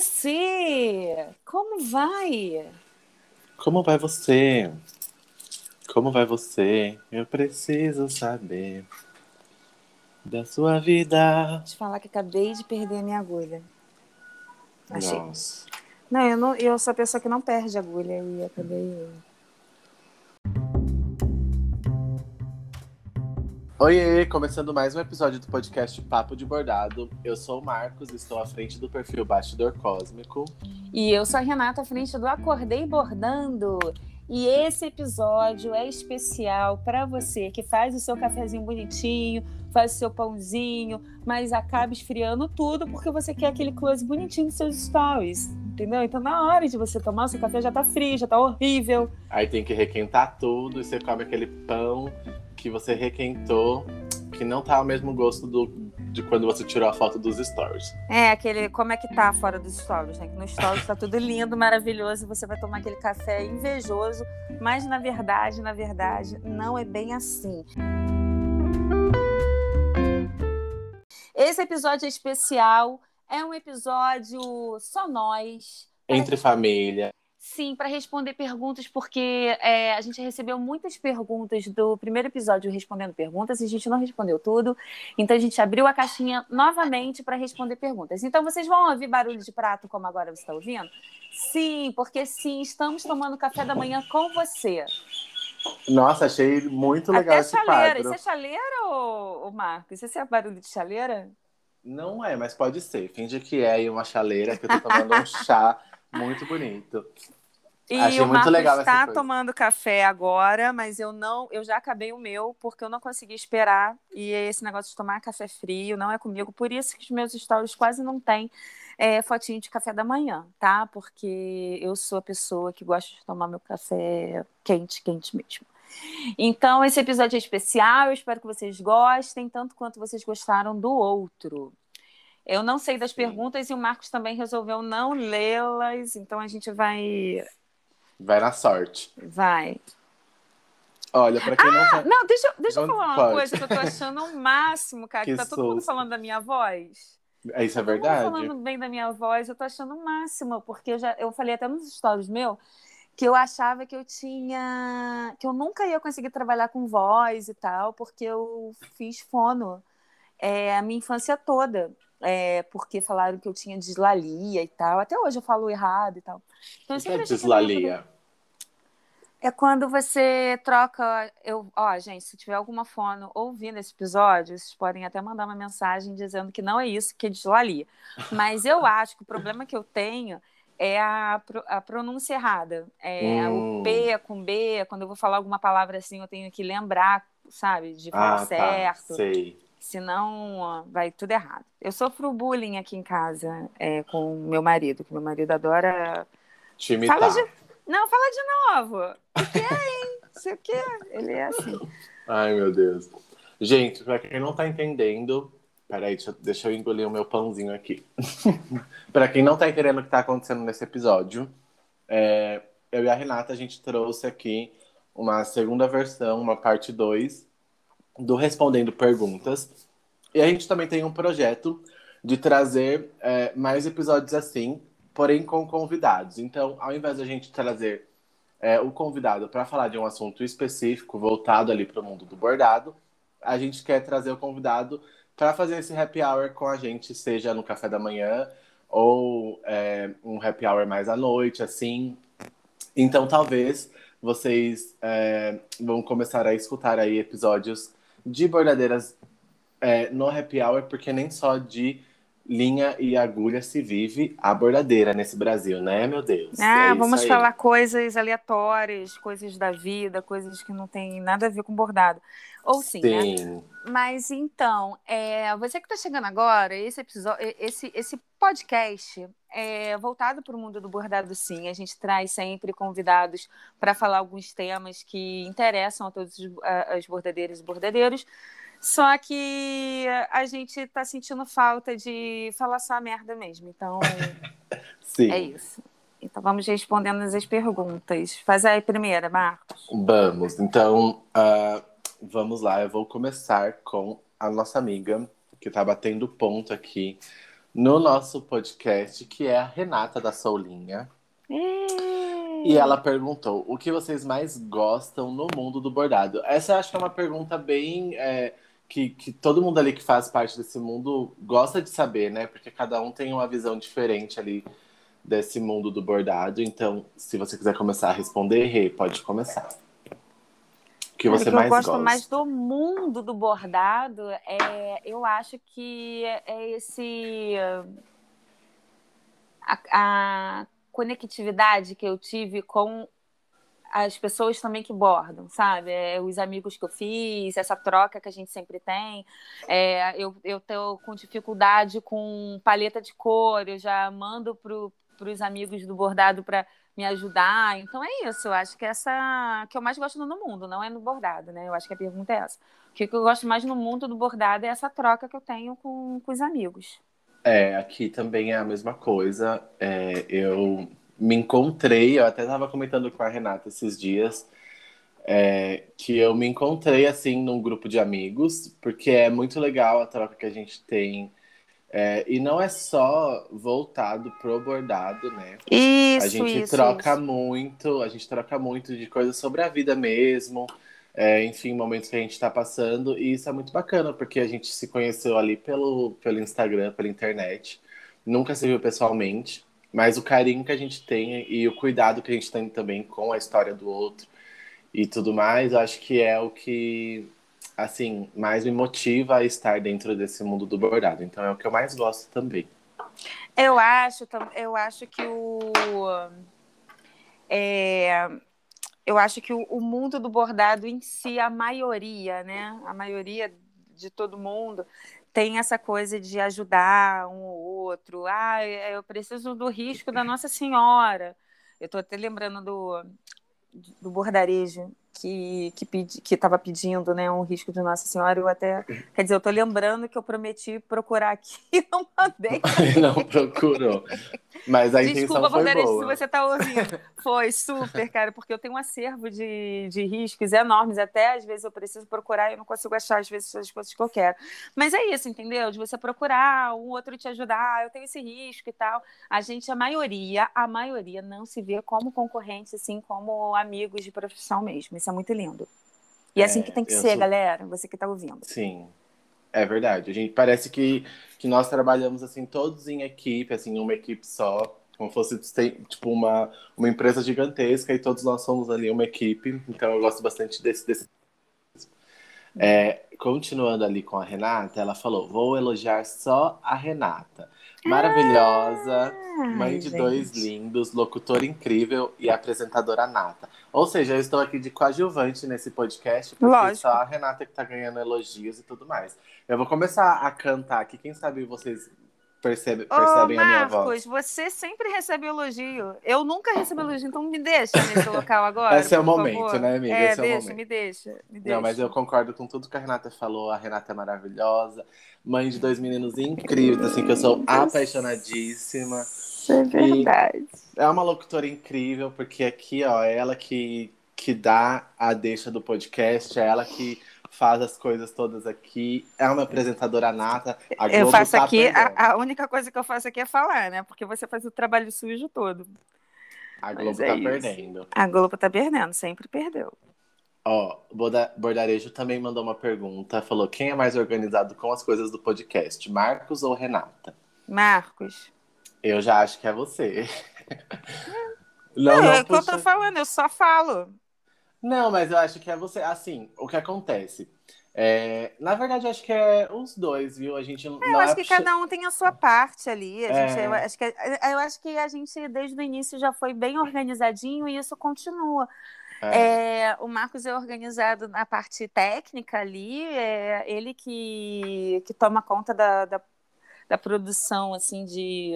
você? Como vai? Como vai você? Como vai você? Eu preciso saber da sua vida. Te falar que acabei de perder a minha agulha. Achei. Nossa. Não, eu, não, eu sou a pessoa que não perde agulha e acabei. Oiê, começando mais um episódio do podcast Papo de Bordado. Eu sou o Marcos, estou à frente do perfil Bastidor Cósmico. E eu sou a Renata, à frente do Acordei Bordando. E esse episódio é especial para você que faz o seu cafezinho bonitinho, faz o seu pãozinho, mas acaba esfriando tudo porque você quer aquele close bonitinho dos seus stories. Entendeu? Então, na hora de você tomar, o seu café já tá frio, já tá horrível. Aí tem que requentar tudo e você come aquele pão que você requentou, que não tá ao mesmo gosto do, de quando você tirou a foto dos stories. É, aquele. Como é que tá fora dos stories, né? Que no stories tá tudo lindo, maravilhoso, e você vai tomar aquele café invejoso, mas na verdade, na verdade, não é bem assim. Esse episódio é especial, é um episódio só nós. Entre família. Sim, para responder perguntas, porque é, a gente recebeu muitas perguntas do primeiro episódio respondendo perguntas e a gente não respondeu tudo. Então a gente abriu a caixinha novamente para responder perguntas. Então vocês vão ouvir barulho de prato como agora você está ouvindo? Sim, porque sim, estamos tomando café da manhã com você. Nossa, achei muito legal Até esse chaleira. quadro. Isso é chaleira, ô, ô Marcos? Isso é barulho de chaleira? Não é, mas pode ser. Finge que é uma chaleira, que eu tô tomando um chá muito bonito. E Achei o Marcos está tomando café agora, mas eu não, eu já acabei o meu porque eu não consegui esperar. E esse negócio de tomar café frio não é comigo, por isso que os meus stories quase não têm é, fotinho de café da manhã, tá? Porque eu sou a pessoa que gosta de tomar meu café quente, quente mesmo. Então, esse episódio é especial, eu espero que vocês gostem, tanto quanto vocês gostaram do outro. Eu não sei das Sim. perguntas e o Marcos também resolveu não lê-las, então a gente vai Vai na sorte. Vai. Olha, pra quem não tá... Não, deixa, eu- deixa eu Não falar uma pode. coisa que eu tô achando o máximo, cara. Que, Que tá todo mundo falando da minha voz. É, Isso é Todo mundo verdade? falando bem da minha voz, eu tô achando o máximo, porque eu já eu falei até nos stories meu que eu achava que eu tinha. que eu nunca ia conseguir trabalhar com voz e tal, porque eu fiz fono é, a minha infância toda. É, porque falaram que eu tinha dislalia e tal. Até hoje eu falo errado e tal. Então, eu sempre é dislalia. é quando você troca. Eu, ó, gente, se tiver alguma fono ouvindo esse episódio, vocês podem até mandar uma mensagem dizendo que não é isso, que é dislalia. Mas eu acho que o problema que eu tenho é a, a pronúncia errada. É Hum. o P com B, quando eu vou falar alguma palavra assim, eu tenho que lembrar, sabe, de falar Ah, tá. certo. Sei. Senão vai tudo errado. Eu sofro bullying aqui em casa é, com meu marido, que meu marido adora Te imitar. Fala de... Não, fala de novo. O que é, hein? Sei o quê. Ele é assim. Ai, meu Deus. Gente, pra quem não tá entendendo. Peraí, deixa, deixa eu engolir o meu pãozinho aqui. pra quem não tá entendendo o que tá acontecendo nesse episódio, é, eu e a Renata, a gente trouxe aqui uma segunda versão, uma parte 2, do Respondendo Perguntas. E a gente também tem um projeto de trazer é, mais episódios assim, porém com convidados. Então, ao invés da gente trazer é, o convidado para falar de um assunto específico voltado ali para o mundo do bordado, a gente quer trazer o convidado para fazer esse happy hour com a gente, seja no café da manhã ou é, um happy hour mais à noite, assim. Então, talvez vocês é, vão começar a escutar aí episódios de bordadeiras é, no happy hour, porque nem só de linha e agulha se vive a bordadeira nesse Brasil, né, meu Deus? Ah, É vamos falar coisas aleatórias, coisas da vida, coisas que não tem nada a ver com bordado. Ou sim, né? Sim. Mas então, é, você que está chegando agora, esse episódio, esse, esse podcast é voltado para o mundo do bordado, sim. A gente traz sempre convidados para falar alguns temas que interessam a todos os, a- as bordadeiras e bordadeiros. Só que a gente está sentindo falta de falar só merda mesmo. Então, Sim. é isso. Então vamos respondendo as perguntas. Faz aí a primeira, Marcos. Vamos, então ah, vamos lá. Eu vou começar com a nossa amiga que tá batendo ponto aqui no nosso podcast, que é a Renata da Soulinha. E... E ela perguntou: o que vocês mais gostam no mundo do bordado? Essa eu acho que é uma pergunta bem. É, que, que todo mundo ali que faz parte desse mundo gosta de saber, né? Porque cada um tem uma visão diferente ali desse mundo do bordado. Então, se você quiser começar a responder, Rê, pode começar. O que você o que mais eu gosto gosta? mais do mundo do bordado é, eu acho que é esse a, a conectividade que eu tive com as pessoas também que bordam, sabe? É, os amigos que eu fiz, essa troca que a gente sempre tem. É, eu, eu tô com dificuldade com paleta de cor, eu já mando para os amigos do bordado para me ajudar. Então é isso, eu acho que essa que eu mais gosto no mundo, não é no bordado, né? Eu acho que a pergunta é essa. O que eu gosto mais no mundo do bordado é essa troca que eu tenho com, com os amigos. É, aqui também é a mesma coisa. É, eu me encontrei, eu até estava comentando com a Renata esses dias, é, que eu me encontrei assim num grupo de amigos, porque é muito legal a troca que a gente tem. É, e não é só voltado pro bordado, né? Isso, a gente isso, troca isso. muito, a gente troca muito de coisas sobre a vida mesmo, é, enfim, momentos que a gente está passando, e isso é muito bacana, porque a gente se conheceu ali pelo, pelo Instagram, pela internet, nunca se viu pessoalmente, mas o carinho que a gente tem e o cuidado que a gente tem também com a história do outro e tudo mais, acho que é o que, assim, mais me motiva a estar dentro desse mundo do bordado. Então é o que eu mais gosto também. Eu acho, eu acho que o. é, eu acho que o, o mundo do bordado em si, a maioria, né? A maioria de todo mundo tem essa coisa de ajudar um ou outro. Ah, eu preciso do risco da Nossa Senhora. Eu estou até lembrando do, do bordarejo que que pedi, que estava pedindo, né, um risco de Nossa Senhora. Eu até, quer dizer, eu estou lembrando que eu prometi procurar aqui e não mandei. Não procurou. Mas a intenção Desculpa, Bordarejo, se você está ouvindo. Foi super, cara, porque eu tenho um acervo de, de riscos enormes. Até às vezes eu preciso procurar e eu não consigo achar, às vezes, as coisas que eu quero. Mas é isso, entendeu? De você procurar, um outro te ajudar, eu tenho esse risco e tal. A gente, a maioria, a maioria não se vê como concorrentes, assim, como amigos de profissão mesmo. Isso é muito lindo. E é assim que tem que ser, sou- galera, você que está ouvindo. Sim, é verdade. A gente parece que, que nós trabalhamos assim todos em equipe, assim, uma equipe só, como fosse tipo uma, uma empresa gigantesca e todos nós somos ali uma equipe. Então eu gosto bastante desse, desse... É, continuando ali com a Renata, ela falou: vou elogiar só a Renata. Maravilhosa, mãe Ai, de gente. dois lindos, locutora incrível e apresentadora nata. Ou seja, eu estou aqui de coadjuvante nesse podcast, porque Lógico. só a Renata que tá ganhando elogios e tudo mais. Eu vou começar a cantar aqui, quem sabe vocês percebe, percebem a minha Marcos, voz. você sempre recebe elogio. Eu nunca recebo elogio, então me deixa nesse local agora. Esse é o momento, favor. né, amiga? É, Esse é o deixa, momento. me deixa, me deixa. Não, mas eu concordo com tudo que a Renata falou. A Renata é maravilhosa, mãe de dois meninos incríveis, assim, que eu sou apaixonadíssima. Isso é verdade. É uma locutora incrível, porque aqui, ó, é ela que, que dá a deixa do podcast, é ela que faz as coisas todas aqui. É uma apresentadora nata. A Eu faço tá aqui, a, a única coisa que eu faço aqui é falar, né? Porque você faz o trabalho sujo todo. A mas Globo é tá isso. perdendo. A Globo tá perdendo, sempre perdeu. Ó, Borda- Bordarejo também mandou uma pergunta. Falou: quem é mais organizado com as coisas do podcast, Marcos ou Renata? Marcos. Eu já acho que é você. Não, Não, não, é o que eu tô falando, eu só falo. Não, mas eu acho que é você. Assim, o que acontece? É, na verdade, acho que é os dois, viu? A gente não Eu é acho que cada um tem a sua parte ali. Gente, É. eu, acho que, eu acho que a gente, desde o início, já foi bem organizadinho e isso continua. É, É, o Marcos é organizado na parte técnica ali, é ele que, que toma conta da, da, da produção, assim, de,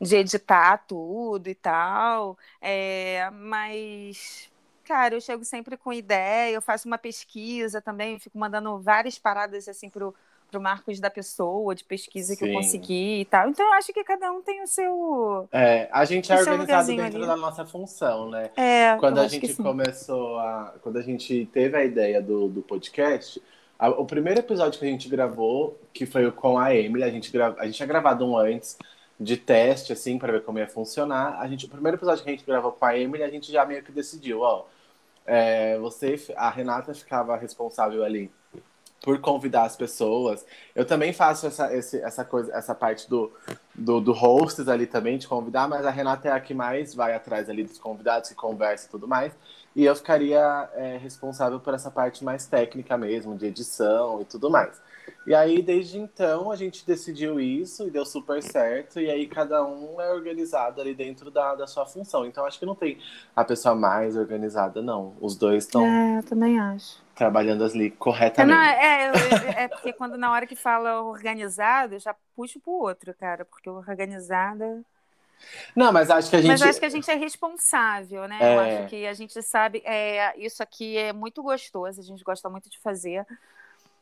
de editar tudo e tal. É, mas, cara, eu chego sempre com ideia, eu faço uma pesquisa também, fico mandando várias paradas, assim, pro, pro Marcos da pessoa, de pesquisa que eu Sim. consegui e tal. Então, eu acho que cada um tem o seu... é, a gente é organizado dentro ali. da nossa função, né? É, Quando a gente sim. começou a. Quando a gente teve a ideia do, do podcast, o primeiro episódio que a gente gravou, que foi com a Emily, a gente, gra... a gente tinha gravado um antes de teste, assim, para ver como ia funcionar. A gente, o primeiro episódio que a gente gravou com a Emily, a gente já meio que decidiu, ó. É, você, a Renata ficava responsável ali por convidar as pessoas. Eu também faço essa, esse, essa coisa, essa parte do, do, do hosts ali também, de convidar, mas a Renata é a que mais vai atrás ali dos convidados, que conversa e tudo mais. E eu ficaria é, responsável por essa parte mais técnica mesmo, de edição e tudo mais. E aí, desde então, a gente decidiu isso e deu super certo. E aí, cada um é organizado ali dentro da, da sua função. Então, acho que não tem a pessoa mais organizada, não. Os dois estão. É, eu também acho. Trabalhando ali corretamente. Não, é, é, é, porque quando na hora que fala organizado, eu já puxo pro outro, cara. Porque organizada. Não, mas acho que a gente. Mas acho que a gente é responsável, né? É... Eu acho que a gente sabe. É, isso aqui é muito gostoso, a gente gosta muito de fazer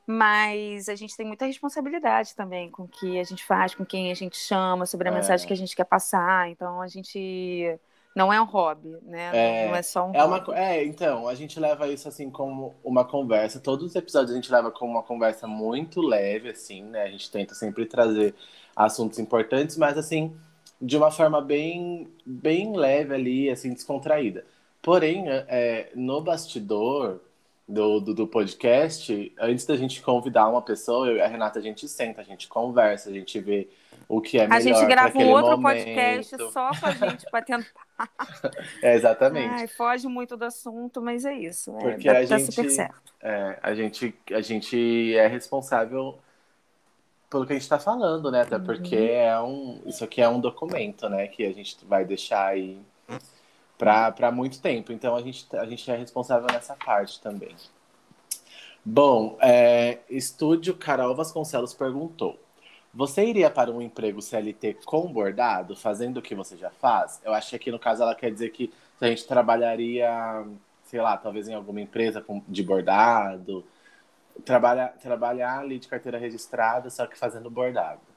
mas a gente tem muita responsabilidade também com o que a gente faz, com quem a gente chama, sobre a é. mensagem que a gente quer passar. Então a gente não é um hobby, né? É, não é só um é hobby. Uma, é, então, a gente leva isso assim como uma conversa. Todos os episódios a gente leva como uma conversa muito leve, assim, né? A gente tenta sempre trazer assuntos importantes, mas assim, de uma forma bem, bem leve ali, assim, descontraída. Porém, é, no bastidor, do, do, do, podcast, antes da gente convidar uma pessoa, eu e a Renata, a gente senta, a gente conversa, a gente vê o que é melhor. A gente grava um outro momento. podcast só com a gente para tentar. é, exatamente. Ai, foge muito do assunto, mas é isso. É, Porque a gente, super certo. É, a, gente, a gente é responsável pelo que a gente está falando, né? Até uhum. porque é um, isso aqui é um documento, né? Que a gente vai deixar aí para muito tempo. Então a gente, a gente é responsável nessa parte também. Bom, é, Estúdio Carol Vasconcelos perguntou: Você iria para um emprego CLT com bordado, fazendo o que você já faz? Eu acho que aqui no caso ela quer dizer que a gente trabalharia, sei lá, talvez em alguma empresa de bordado, trabalhar, trabalhar ali de carteira registrada, só que fazendo bordado.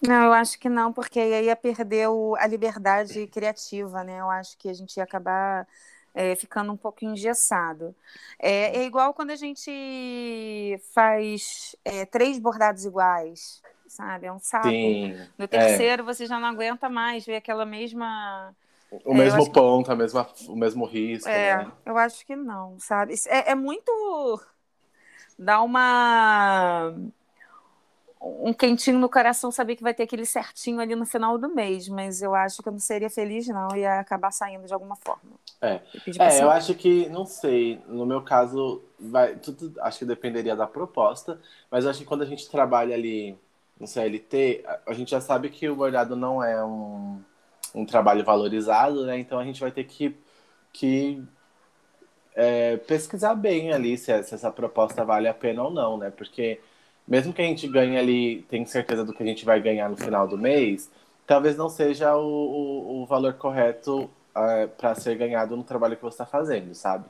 Não, eu acho que não, porque aí ia perder o, a liberdade criativa, né? Eu acho que a gente ia acabar é, ficando um pouco engessado. É, é, igual quando a gente faz é, três bordados iguais, sabe? É um saco. Sim, no é. terceiro você já não aguenta mais ver aquela mesma. O é, mesmo ponto, que... a mesma, o mesmo risco. É, né? eu acho que não, sabe? É, é muito. Dá uma um quentinho no coração saber que vai ter aquele certinho ali no final do mês, mas eu acho que eu não seria feliz, não, ia acabar saindo de alguma forma. É, é eu acho que, não sei, no meu caso, vai, tudo, acho que dependeria da proposta, mas eu acho que quando a gente trabalha ali no CLT, a, a gente já sabe que o bordado não é um, um trabalho valorizado, né? Então a gente vai ter que, que é, pesquisar bem ali se, se essa proposta vale a pena ou não, né? Porque mesmo que a gente ganhe ali, tem certeza do que a gente vai ganhar no final do mês, talvez não seja o, o, o valor correto uh, é, para ser ganhado no trabalho que você está fazendo, sabe?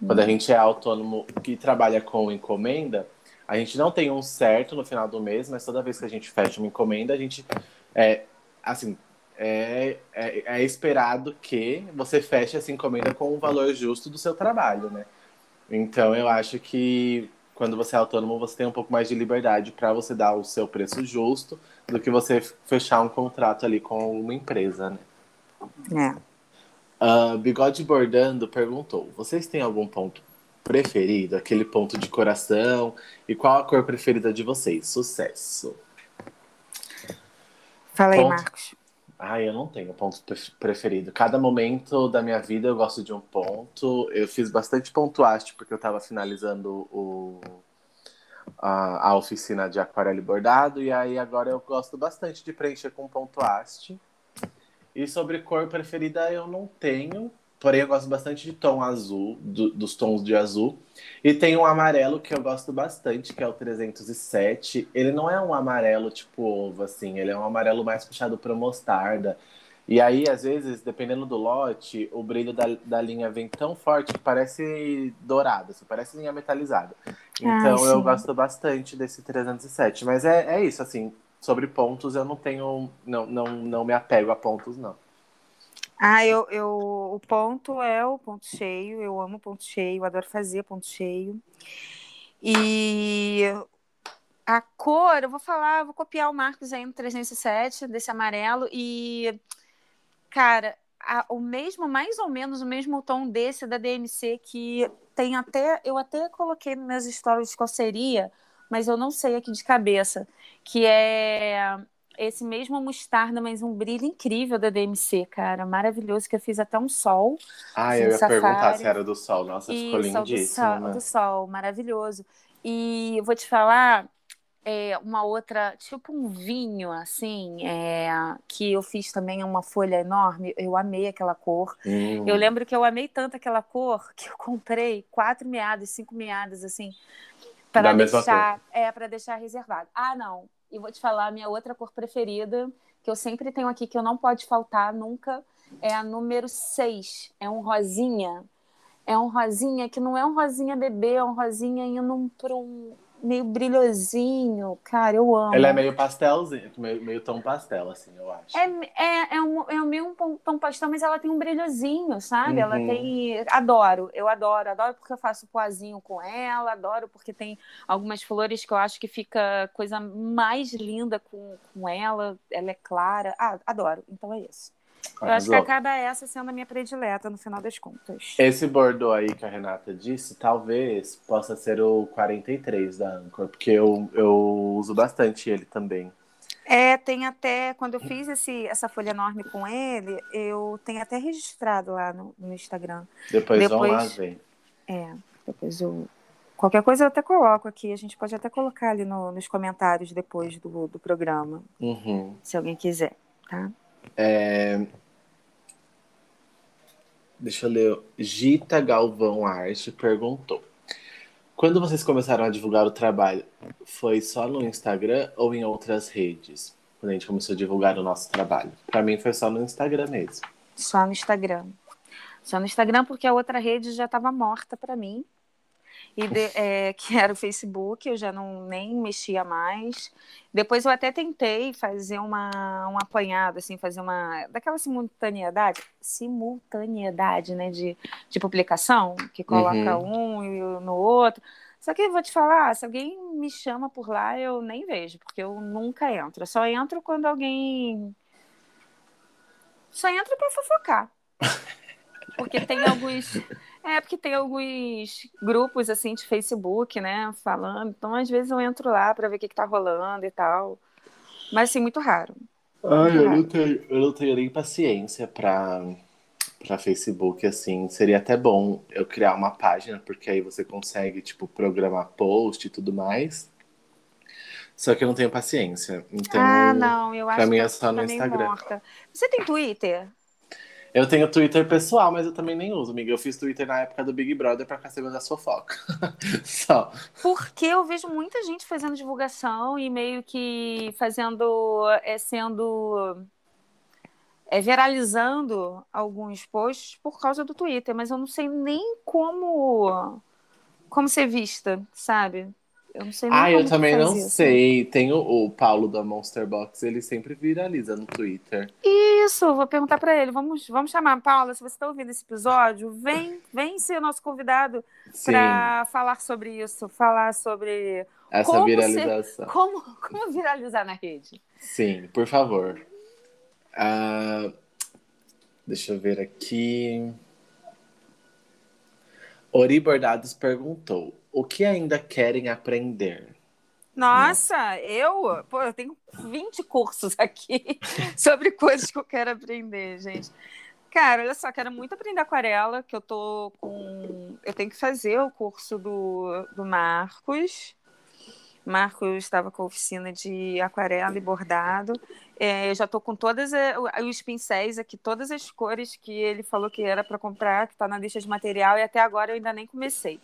Uhum. Quando a gente é autônomo e trabalha com encomenda, a gente não tem um certo no final do mês, mas toda vez que a gente fecha uma encomenda, a gente é assim é, é, é esperado que você feche essa encomenda com o valor justo do seu trabalho, né? Então eu acho que quando você é autônomo, você tem um pouco mais de liberdade para você dar o seu preço justo do que você fechar um contrato ali com uma empresa, né? É. Uh, Bigode Bordando perguntou: vocês têm algum ponto preferido, aquele ponto de coração? E qual a cor preferida de vocês? Sucesso! Fala aí, Marcos. Ah, eu não tenho ponto preferido. Cada momento da minha vida eu gosto de um ponto. Eu fiz bastante ponto haste porque eu estava finalizando o, a, a, oficina de aquarela e bordado. E aí agora eu gosto bastante de preencher com ponto haste. E sobre cor preferida eu não tenho. Porém, eu gosto bastante de tom azul, do, dos tons de azul. E tem um amarelo que eu gosto bastante, que é o 307. Ele não é um amarelo tipo ovo, assim. Ele é um amarelo mais puxado para mostarda. E aí, às vezes, dependendo do lote, o brilho da, da linha vem tão forte que parece dourado, assim, parece linha metalizada. Então, ah, eu gosto bastante desse 307. Mas é, é isso, assim. Sobre pontos, eu não tenho. Não, não, não me apego a pontos, não. Ah, eu, eu, o ponto é o ponto cheio, eu amo ponto cheio, adoro fazer ponto cheio. E a cor, eu vou falar, vou copiar o Marcos aí no 307, desse amarelo, e, cara, a, o mesmo, mais ou menos o mesmo tom desse da DMC, que tem até, eu até coloquei nas histórias qual seria, mas eu não sei aqui de cabeça, que é esse mesmo mostarda, mas um brilho incrível da DMC, cara, maravilhoso, que eu fiz até um sol. Ah, eu ia safari. perguntar se era do sol, nossa, ficou lindíssimo. Do sol, né? do sol, maravilhoso. E vou te falar, é, uma outra, tipo um vinho, assim, é, que eu fiz também uma folha enorme. Eu amei aquela cor. Hum. Eu lembro que eu amei tanto aquela cor que eu comprei quatro meadas, cinco meadas, assim, para deixar, é, para deixar reservado. Ah, não. E vou te falar a minha outra cor preferida, que eu sempre tenho aqui, que eu não pode faltar nunca, é a número 6. É um rosinha. É um rosinha que não é um rosinha bebê, é um rosinha indo para um meio brilhosinho, cara, eu amo. Ele é meio pastelzinho, meio, meio tom pastel, assim, eu acho. É, é, é, um, é meio um tom pastel, mas ela tem um brilhozinho, sabe? Uhum. Ela tem. Adoro, eu adoro, adoro porque eu faço poazinho com ela, adoro porque tem algumas flores que eu acho que fica coisa mais linda com, com ela, ela é clara. Ah, adoro, então é isso. Eu acho que acaba essa sendo a minha predileta no final das contas. Esse Bordeaux aí que a Renata disse, talvez possa ser o 43 da Anchor, porque eu, eu uso bastante ele também. É, tem até, quando eu fiz esse, essa folha enorme com ele, eu tenho até registrado lá no, no Instagram. Depois, depois vão lá ver. É, depois eu. Qualquer coisa eu até coloco aqui, a gente pode até colocar ali no, nos comentários depois do, do programa. Uhum. Se alguém quiser, tá? É... Deixa eu ler. Gita Galvão Arte perguntou: Quando vocês começaram a divulgar o trabalho, foi só no Instagram ou em outras redes? Quando a gente começou a divulgar o nosso trabalho? Para mim foi só no Instagram mesmo. Só no Instagram. Só no Instagram porque a outra rede já estava morta para mim e de, é, que era o Facebook, eu já não nem mexia mais. Depois eu até tentei fazer uma, um apanhado, assim, fazer uma. daquela simultaneidade, simultaneidade, né, de, de publicação, que coloca uhum. um e no outro. Só que eu vou te falar, se alguém me chama por lá, eu nem vejo, porque eu nunca entro. Eu só entro quando alguém. Só entro para fofocar. Porque tem alguns. É, porque tem alguns grupos assim de Facebook, né, falando. Então, às vezes eu entro lá para ver o que, que tá rolando e tal. Mas assim, muito raro. Ai, eu, Não tenho, eu não tenho nem paciência para para Facebook, assim, seria até bom eu criar uma página, porque aí você consegue, tipo, programar post e tudo mais. Só que eu não tenho paciência. Então, ah, não, eu acho pra mim é só no Instagram. Morta. Você tem Twitter? Eu tenho Twitter pessoal, mas eu também nem uso, amiga. Eu fiz Twitter na época do Big Brother pra ficar sabendo das fofocas. Só. Porque eu vejo muita gente fazendo divulgação e meio que fazendo. É, sendo. É, viralizando alguns posts por causa do Twitter, mas eu não sei nem como. Como ser vista, sabe? Eu não sei Ah, eu também não isso. sei. Tem o, o, Paulo da Monster Box, ele sempre viraliza no Twitter. Isso, vou perguntar para ele. Vamos, vamos chamar. Paula, se você está ouvindo esse episódio, vem, vem ser nosso convidado para falar sobre isso, falar sobre essa como viralização. Ser, como, como viralizar na rede. Sim, por favor. Uh, deixa eu ver aqui. Ori Bordados perguntou: o que ainda querem aprender? Nossa, eu, pô, eu tenho 20 cursos aqui sobre coisas que eu quero aprender, gente. Cara, olha só, quero muito aprender aquarela, que eu tô com. Eu tenho que fazer o curso do, do Marcos. Marcos estava com a oficina de aquarela e bordado. É, eu já estou com todos os pincéis aqui, todas as cores que ele falou que era para comprar, que está na lista de material, e até agora eu ainda nem comecei.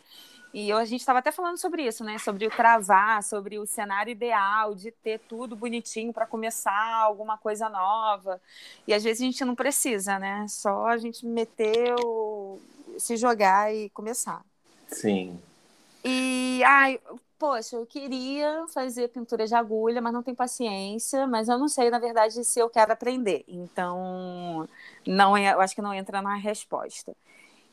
E a gente estava até falando sobre isso, né? Sobre o travar, sobre o cenário ideal de ter tudo bonitinho para começar alguma coisa nova. E às vezes a gente não precisa, né? Só a gente meter o... se jogar e começar. Sim. E ai, poxa, eu queria fazer pintura de agulha, mas não tenho paciência, mas eu não sei, na verdade, se eu quero aprender. Então, não é, eu acho que não entra na resposta.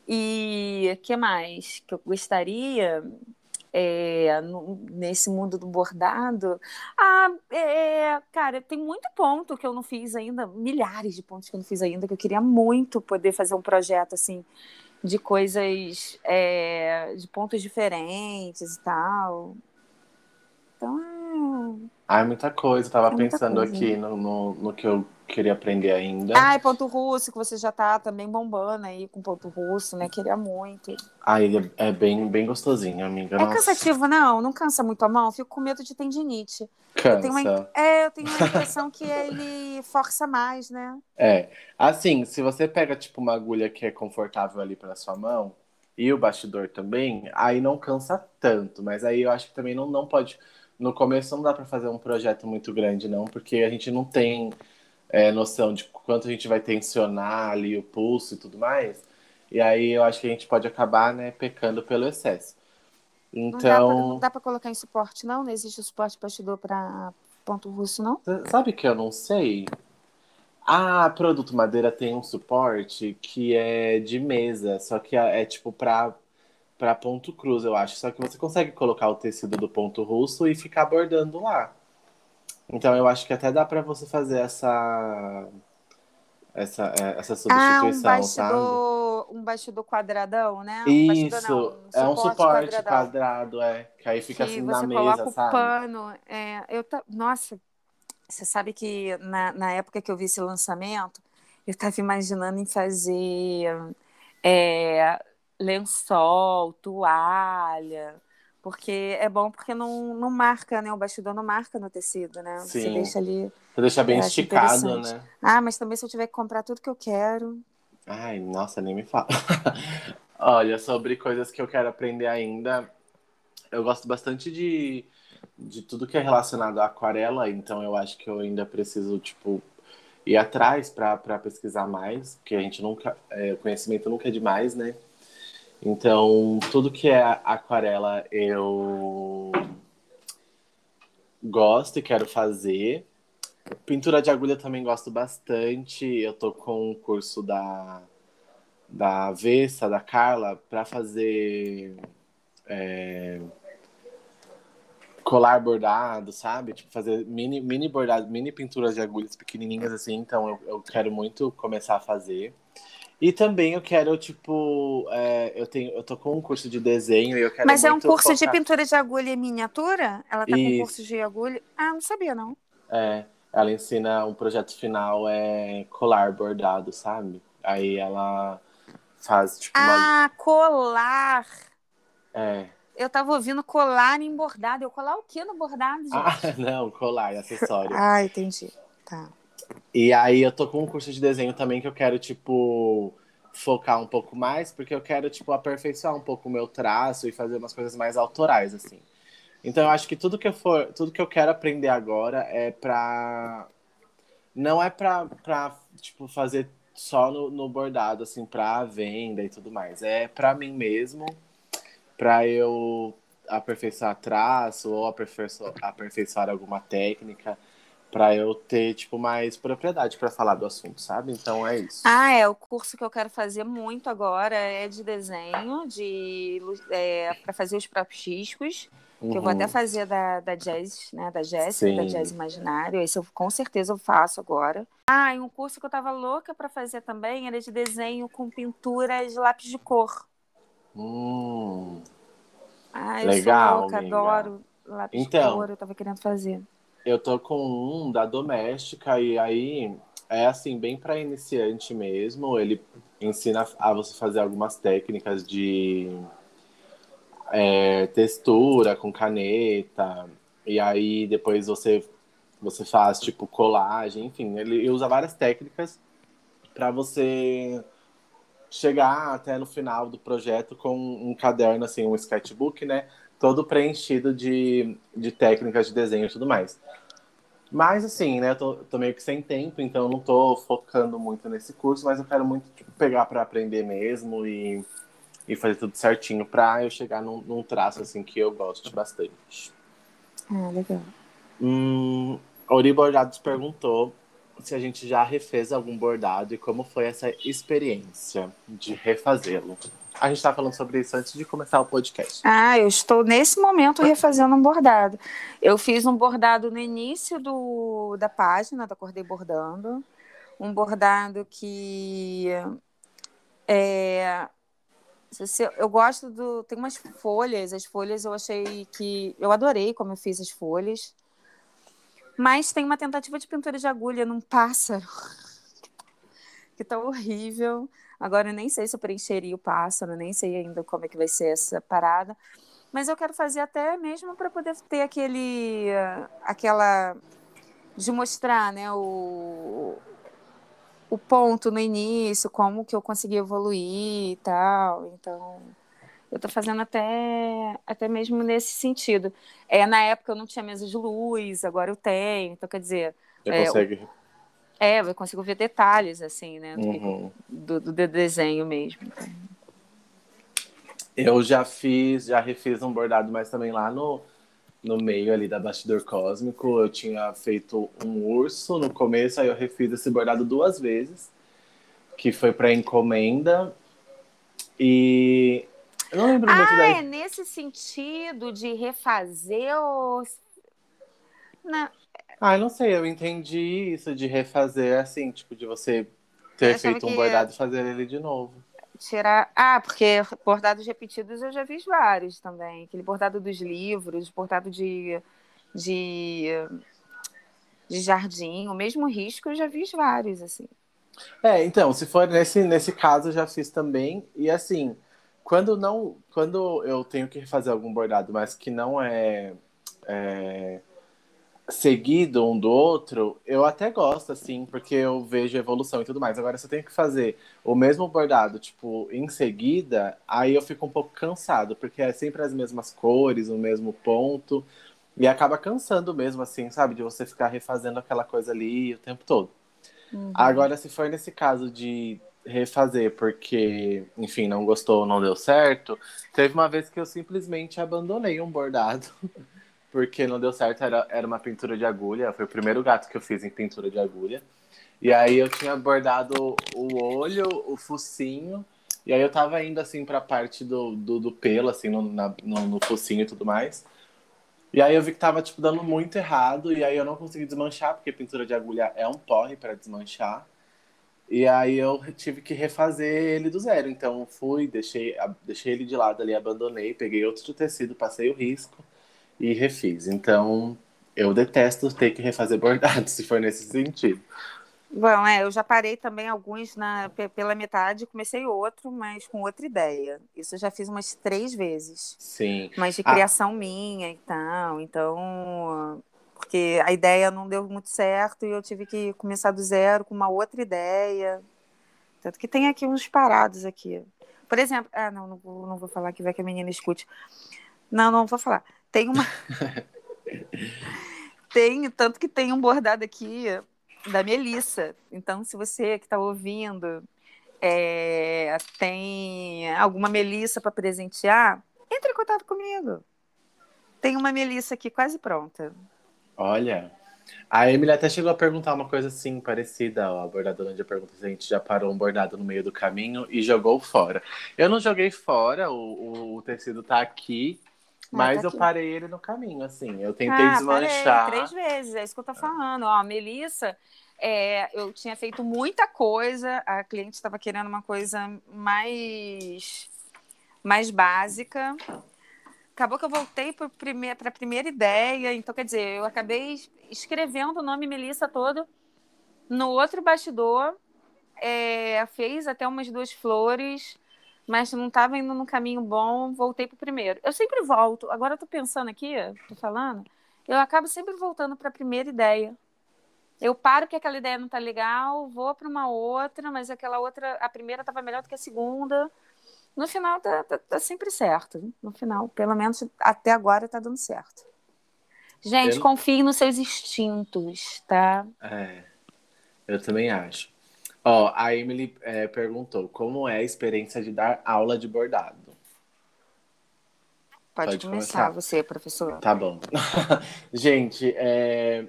E o que mais que eu gostaria? é, no, nesse mundo do bordado? Ah, é, cara, tem muito ponto que eu não fiz ainda, milhares de pontos que eu não fiz ainda, que eu queria muito poder fazer um projeto assim de coisas, é, de pontos diferentes e tal. Então, é... Ah, é muita coisa. Eu tava é pensando coisa. aqui no, no, no, que eu queria aprender ainda. Ah, e ponto russo, que você já tá também bombando aí com ponto russo, né? Queria muito. Ah, ele é, é bem, bem gostosinho, amiga. É Nossa. cansativo, não? Não cansa muito a mão? Fico com medo de tendinite. Cansa. Eu tenho uma, é, eu tenho a impressão que ele força mais, né? É. Assim, se você pega, tipo, uma agulha que é confortável ali pra sua mão, e o bastidor também, aí não cansa tanto. Mas aí eu acho que também não, não pode no começo não dá para fazer um projeto muito grande, não, porque a gente não tem é, noção de quanto a gente vai tensionar ali o pulso e tudo mais. E aí eu acho que a gente pode acabar, né, pecando pelo excesso. Então. Não dá para colocar em suporte, não? Não existe suporte bastidor para ponto russo, não? Sabe que eu não sei? A Produto Madeira tem um suporte que é de mesa, só que é, é tipo para para ponto cruz, eu acho. Só que você consegue colocar o tecido do ponto russo e ficar bordando lá. Então eu acho que até dá para você fazer essa essa, é, essa substituição, ah, um bastidor, sabe? Um bastidor quadradão, né? Um Isso, não, um é um suporte quadrado, é. Que aí fica que assim na mesa, sabe? pano. É, eu tá, Nossa, você sabe que na, na época que eu vi esse lançamento, eu estava imaginando em fazer é, lençol, toalha, porque é bom porque não, não marca, né? O bastidor não marca no tecido, né? Sim. Você deixa ali. Você deixa bem esticado, né? Ah, mas também se eu tiver que comprar tudo que eu quero. Ai, nossa, nem me fala. Olha, sobre coisas que eu quero aprender ainda, eu gosto bastante de, de tudo que é relacionado à aquarela, então eu acho que eu ainda preciso, tipo, ir atrás para pesquisar mais, porque a gente nunca. É, conhecimento nunca é demais, né? Então, tudo que é aquarela eu gosto e quero fazer. Pintura de agulha também gosto bastante. Eu tô com um curso da, da Vessa, da Carla, para fazer é, colar bordado, sabe? Tipo, fazer mini, mini bordado, mini pinturas de agulhas pequenininhas assim. Então, eu, eu quero muito começar a fazer. E também eu quero, tipo, é, eu tenho, eu tô com um curso de desenho e eu quero. Mas é um curso focar... de pintura de agulha em miniatura? Ela tá Isso. com curso de agulha. Ah, não sabia, não. É, ela ensina um projeto final é colar bordado, sabe? Aí ela faz, tipo. Ah, uma... colar! É. Eu tava ouvindo colar em bordado. Eu colar o que no bordado, gente? Ah, não, colar, acessório. ah, entendi. Tá. E aí eu tô com um curso de desenho também que eu quero, tipo, focar um pouco mais, porque eu quero, tipo, aperfeiçoar um pouco o meu traço e fazer umas coisas mais autorais, assim. Então eu acho que tudo que eu for, tudo que eu quero aprender agora é pra. Não é pra, pra tipo, fazer só no, no bordado, assim, pra venda e tudo mais. É pra mim mesmo, pra eu aperfeiçoar traço ou aperfeiçoar, aperfeiçoar alguma técnica para eu ter tipo mais propriedade para falar do assunto, sabe? Então é isso. Ah, é o curso que eu quero fazer muito agora é de desenho, de é, para fazer os próprios discos. Uhum. Que eu vou até uhum. fazer da, da Jazz, né? Da Jéssica, da Jazz Imaginário. Esse eu com certeza eu faço agora. Ah, e um curso que eu tava louca para fazer também era de desenho com pintura de lápis de cor. Hum. Ah, eu Legal, sou louca, amiga. adoro lápis então, de cor, eu tava querendo fazer. Eu tô com um da doméstica e aí é assim, bem para iniciante mesmo. Ele ensina a você fazer algumas técnicas de é, textura com caneta. E aí depois você, você faz tipo colagem, enfim, ele usa várias técnicas para você chegar até no final do projeto com um caderno, assim, um sketchbook, né? Todo preenchido de, de técnicas de desenho e tudo mais. Mas assim, né, eu tô, tô, meio que sem tempo, então não tô focando muito nesse curso, mas eu quero muito tipo, pegar para aprender mesmo e, e fazer tudo certinho para eu chegar num, num, traço assim que eu gosto bastante. Ah, legal. Hum, Ori Bordados perguntou se a gente já refez algum bordado e como foi essa experiência de refazê-lo. A gente estava falando sobre isso antes de começar o podcast. Ah, eu estou nesse momento refazendo um bordado. Eu fiz um bordado no início do, da página da Acordei Bordando. Um bordado que é, eu gosto do. Tem umas folhas, as folhas eu achei que. Eu adorei como eu fiz as folhas. Mas tem uma tentativa de pintura de agulha num pássaro. que tá horrível. Agora eu nem sei se eu preencheria o pássaro, nem sei ainda como é que vai ser essa parada. Mas eu quero fazer até mesmo para poder ter aquele. aquela. de mostrar, né? O, o ponto no início, como que eu consegui evoluir e tal. Então, eu estou fazendo até, até mesmo nesse sentido. É, na época eu não tinha mesa de luz, agora eu tenho. Então, quer dizer. Você é, consegue. É, eu consigo ver detalhes, assim, né? Do, Uhum. do, do desenho mesmo. Eu já fiz, já refiz um bordado, mas também lá no, no meio ali da Bastidor Cósmico. Eu tinha feito um urso no começo, aí eu refiz esse bordado duas vezes, que foi para encomenda. E eu não lembro muito Ah, da é nesse sentido de refazer os. Não, Ah, não sei, eu entendi isso de refazer assim, tipo, de você ter Eu feito um bordado e fazer ele de novo. tirar. Ah, porque bordados repetidos eu já fiz vários também. Aquele bordado dos livros, bordado de, de, de jardim, o mesmo risco eu já fiz vários, assim. É, então, se for nesse, nesse caso, eu já fiz também. E assim, quando não. Quando eu tenho que fazer algum bordado, mas que não é, é seguido um do outro, eu até gosto, assim, porque eu vejo evolução e tudo mais. Agora, se eu tenho que fazer o mesmo bordado, tipo, em seguida, aí eu fico um pouco cansado, porque é sempre as mesmas cores, o mesmo ponto. E acaba cansando mesmo, assim, sabe? De você ficar refazendo aquela coisa ali o tempo todo. Agora, se for nesse caso de refazer porque, enfim, não gostou, não deu certo, teve uma vez que eu simplesmente abandonei um bordado porque não deu certo, era, era uma pintura de agulha, foi o primeiro gato que eu fiz em pintura de agulha. E aí eu tinha bordado o olho, o focinho, e aí eu tava indo assim pra parte do, do, do pelo, assim, no, na- no, no focinho e tudo mais. E aí eu vi que tava, tipo, dando muito errado, e aí eu não consegui desmanchar, porque pintura de agulha é um porre pra desmanchar. E aí eu tive que refazer ele do zero. Então fui, deixei, deixei ele de lado ali, abandonei, peguei outro tecido, passei o risco e refiz. Então eu detesto ter que refazer bordado, se for nesse sentido. Bom, é, eu já parei também alguns na, pe- pela metade, comecei outro, mas com outra ideia. Isso eu já fiz umas três vezes. Sim. Mas de Ah. criação minha e tal. Então, porque a ideia não deu muito certo e eu tive que começar do zero com uma outra ideia. Tanto que tem aqui uns parados aqui. Por exemplo, ah, não, não vou, não vou falar que vai que a menina escute. Não, não vou falar. Tem uma. tem, tanto que tem um bordado aqui da Melissa. Então, se você que está ouvindo é, tem alguma Melissa para presentear, entre em contato comigo. Tem uma Melissa aqui quase pronta. Olha. A Emily até chegou a perguntar uma coisa assim, parecida. ó, A bordadora já pergunta se a gente já parou um bordado no meio do caminho e jogou fora. Eu não joguei fora, o, o, o tecido tá aqui, mas tá eu parei ele no caminho, assim. Eu tentei ah, desmanchar. parei, três vezes, é isso que eu tô falando. Ó, a Melissa, é, eu tinha feito muita coisa, a cliente estava querendo uma coisa mais, mais básica. Acabou que eu voltei para a primeira ideia, então quer dizer, eu acabei escrevendo o nome Melissa todo no outro bastidor, é, fez até umas duas flores, mas não estava indo no caminho bom, voltei para o primeiro. Eu sempre volto, agora eu tô pensando aqui, tô falando, eu acabo sempre voltando para a primeira ideia. Eu paro que aquela ideia não tá legal, vou para uma outra, mas aquela outra, a primeira estava melhor do que a segunda. No final tá, tá, tá sempre certo. No final, pelo menos até agora tá dando certo. Gente, Eu- confie nos seus instintos, tá? É, eu também acho. Ó, a Emily é, perguntou como é a experiência de dar aula de bordado. Pode, Pode começar, começar. você, professor. Tá bom. Gente, é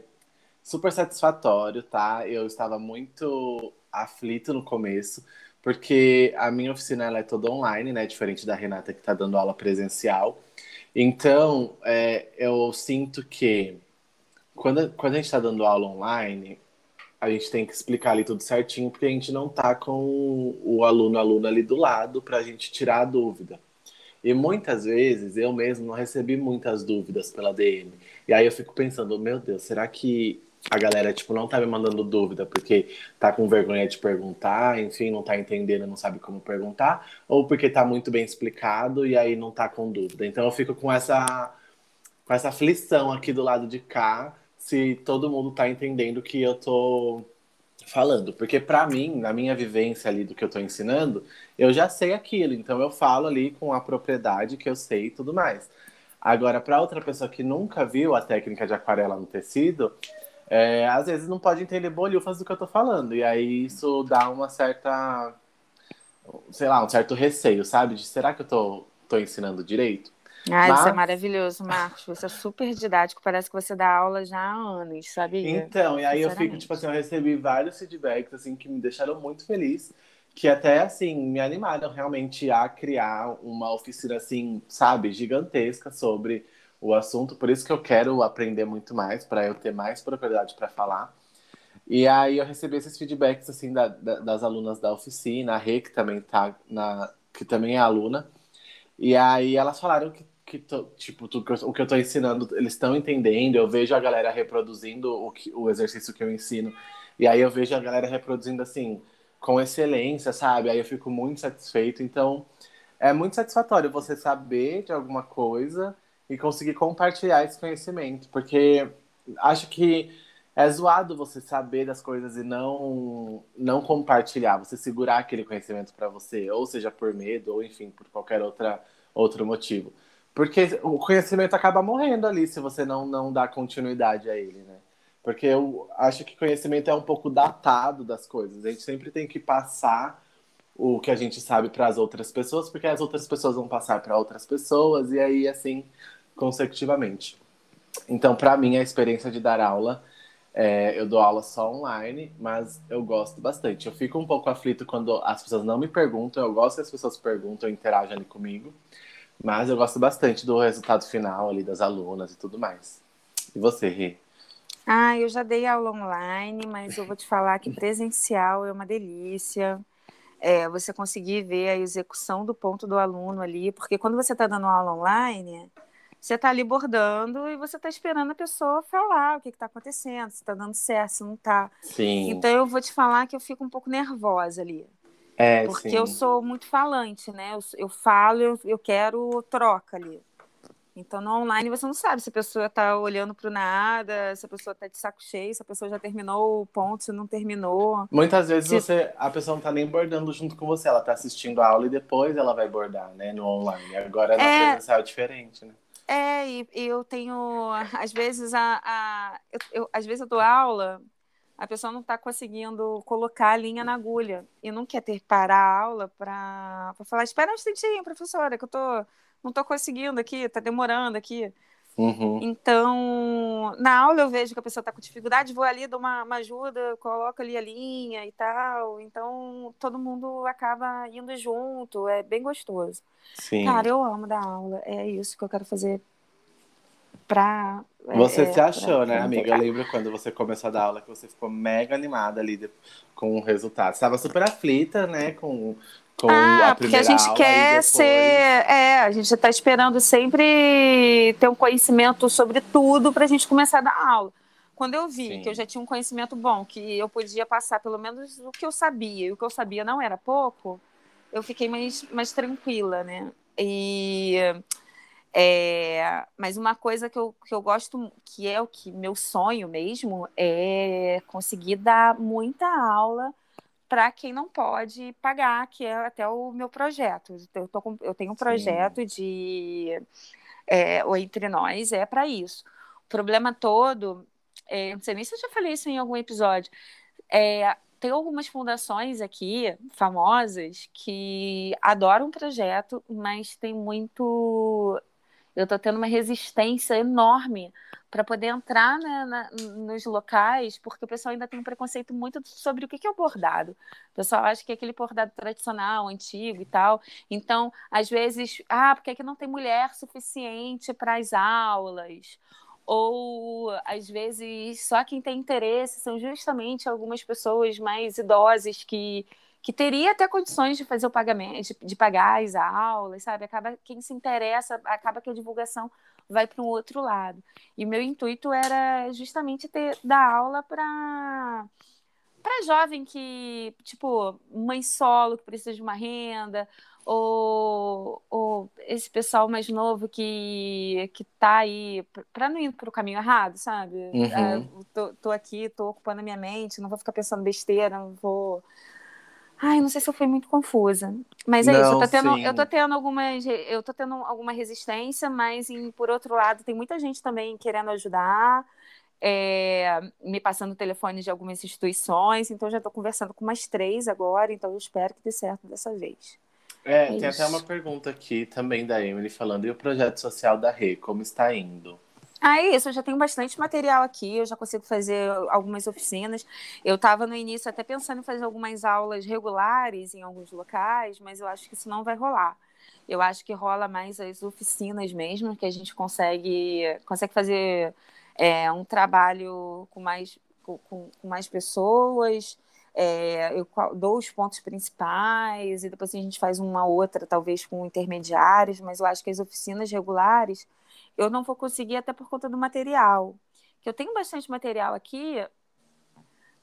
super satisfatório, tá? Eu estava muito aflito no começo, porque a minha oficina ela é toda online, né? Diferente da Renata que está dando aula presencial. Então, é, eu sinto que quando, quando a gente está dando aula online, a gente tem que explicar ali tudo certinho, porque a gente não tá com o aluno, aluna ali do lado para a gente tirar a dúvida. E muitas vezes eu mesmo não recebi muitas dúvidas pela DM. E aí eu fico pensando, meu Deus, será que a galera tipo não tá me mandando dúvida porque tá com vergonha de perguntar, enfim, não tá entendendo, não sabe como perguntar, ou porque tá muito bem explicado e aí não tá com dúvida. Então eu fico com essa com essa aflição aqui do lado de cá se todo mundo tá entendendo o que eu tô falando, porque para mim, na minha vivência ali do que eu tô ensinando, eu já sei aquilo, então eu falo ali com a propriedade que eu sei e tudo mais. Agora, para outra pessoa que nunca viu a técnica de aquarela no tecido, é, às vezes não pode entender bolhufas do que eu tô falando, e aí isso dá uma certa, sei lá, um certo receio, sabe? De será que eu tô, tô ensinando direito? Ah, Mas... isso é maravilhoso, Marcos. Você é super didático, parece que você dá aula já há anos, sabia? Então, e aí eu fico, tipo assim, eu recebi vários feedbacks, assim, que me deixaram muito feliz, que até, assim, me animaram realmente a criar uma oficina, assim, sabe, gigantesca sobre o assunto. Por isso que eu quero aprender muito mais, para eu ter mais propriedade para falar. E aí eu recebi esses feedbacks, assim, da, da, das alunas da oficina, a Rê, que também tá na... que também é aluna. E aí elas falaram que que tô, tipo, tudo que eu, o que eu tô ensinando, eles estão entendendo, eu vejo a galera reproduzindo o, que, o exercício que eu ensino, e aí eu vejo a galera reproduzindo assim, com excelência, sabe? Aí eu fico muito satisfeito. Então, é muito satisfatório você saber de alguma coisa e conseguir compartilhar esse conhecimento, porque acho que é zoado você saber das coisas e não não compartilhar, você segurar aquele conhecimento para você, ou seja por medo, ou enfim, por qualquer outra outro motivo. Porque o conhecimento acaba morrendo ali se você não, não dá continuidade a ele, né? Porque eu acho que conhecimento é um pouco datado das coisas. A gente sempre tem que passar o que a gente sabe para as outras pessoas, porque as outras pessoas vão passar para outras pessoas e aí assim consecutivamente. Então, para mim, a experiência de dar aula, é, eu dou aula só online, mas eu gosto bastante. Eu fico um pouco aflito quando as pessoas não me perguntam, eu gosto que as pessoas perguntam, interagem ali comigo. Mas eu gosto bastante do resultado final ali das alunas e tudo mais. E você, Rê? Ah, eu já dei aula online, mas eu vou te falar que presencial é uma delícia. É, você conseguir ver a execução do ponto do aluno ali, porque quando você está dando aula online, você está ali bordando e você está esperando a pessoa falar o que está acontecendo, se está dando certo, se não está. Sim. Então eu vou te falar que eu fico um pouco nervosa ali. É, porque sim. eu sou muito falante, né? Eu, eu falo, eu, eu quero troca ali. Então, no online, você não sabe se a pessoa está olhando para o nada, se a pessoa está de saco cheio, se a pessoa já terminou o ponto, se não terminou. Muitas vezes se... você, a pessoa não está nem bordando junto com você, ela está assistindo a aula e depois ela vai bordar, né, no online. Agora, na é... presencial é diferente, né? É, e, e eu tenho, às vezes, a, a eu, eu, às vezes eu dou aula a pessoa não está conseguindo colocar a linha na agulha e não quer ter parar a aula para falar, espera um instantinho, professora, que eu tô, não estou conseguindo aqui, está demorando aqui. Uhum. Então, na aula eu vejo que a pessoa está com dificuldade, vou ali, dou uma, uma, ajuda, coloco ali a linha e tal. Então, todo mundo acaba indo junto, é bem gostoso. Sim. Cara, eu amo dar aula, é isso que eu quero fazer para você é, se achou, né, amiga? Eu lembro quando você começou a dar aula que você ficou mega animada ali com o resultado. Você estava super aflita, né, com, com ah, a porque a gente quer depois... ser. É, a gente está esperando sempre ter um conhecimento sobre tudo para a gente começar a dar aula. Quando eu vi Sim. que eu já tinha um conhecimento bom, que eu podia passar pelo menos o que eu sabia, e o que eu sabia não era pouco, eu fiquei mais, mais tranquila, né? E é, mas uma coisa que eu, que eu gosto, que é o que meu sonho mesmo, é conseguir dar muita aula para quem não pode pagar, que é até o meu projeto. Eu, tô com, eu tenho um projeto Sim. de é, o Entre Nós, é para isso. O problema todo, é, não sei nem se eu já falei isso em algum episódio, é, tem algumas fundações aqui, famosas, que adoram o projeto, mas tem muito eu estou tendo uma resistência enorme para poder entrar né, na, nos locais, porque o pessoal ainda tem um preconceito muito sobre o que é o bordado. O pessoal acha que é aquele bordado tradicional, antigo e tal. Então, às vezes, ah, porque aqui não tem mulher suficiente para as aulas? Ou, às vezes, só quem tem interesse são justamente algumas pessoas mais idosas que que teria até condições de fazer o pagamento, de, de, pagar as aulas, sabe? Acaba quem se interessa, acaba que a divulgação vai para um outro lado. E meu intuito era justamente ter dar aula para para jovem que, tipo, mãe solo que precisa de uma renda, ou, ou esse pessoal mais novo que, que tá aí para não ir para o caminho errado, sabe? Uhum. É, tô, tô aqui, tô ocupando a minha mente, não vou ficar pensando besteira, não vou Ai, não sei se eu fui muito confusa. Mas é não, isso, eu tô, tendo, eu tô tendo algumas. Eu tô tendo alguma resistência, mas em, por outro lado, tem muita gente também querendo ajudar, é, me passando telefone de algumas instituições, então já estou conversando com umas três agora, então eu espero que dê certo dessa vez. É, é tem isso. até uma pergunta aqui também da Emily falando, e o projeto social da Rê, como está indo? Ah, é isso, eu já tenho bastante material aqui, eu já consigo fazer algumas oficinas. Eu estava no início até pensando em fazer algumas aulas regulares em alguns locais, mas eu acho que isso não vai rolar. Eu acho que rola mais as oficinas mesmo, que a gente consegue, consegue fazer é, um trabalho com mais, com, com mais pessoas. É, eu dou os pontos principais e depois a gente faz uma outra, talvez com intermediários, mas eu acho que as oficinas regulares eu não vou conseguir até por conta do material. Que eu tenho bastante material aqui,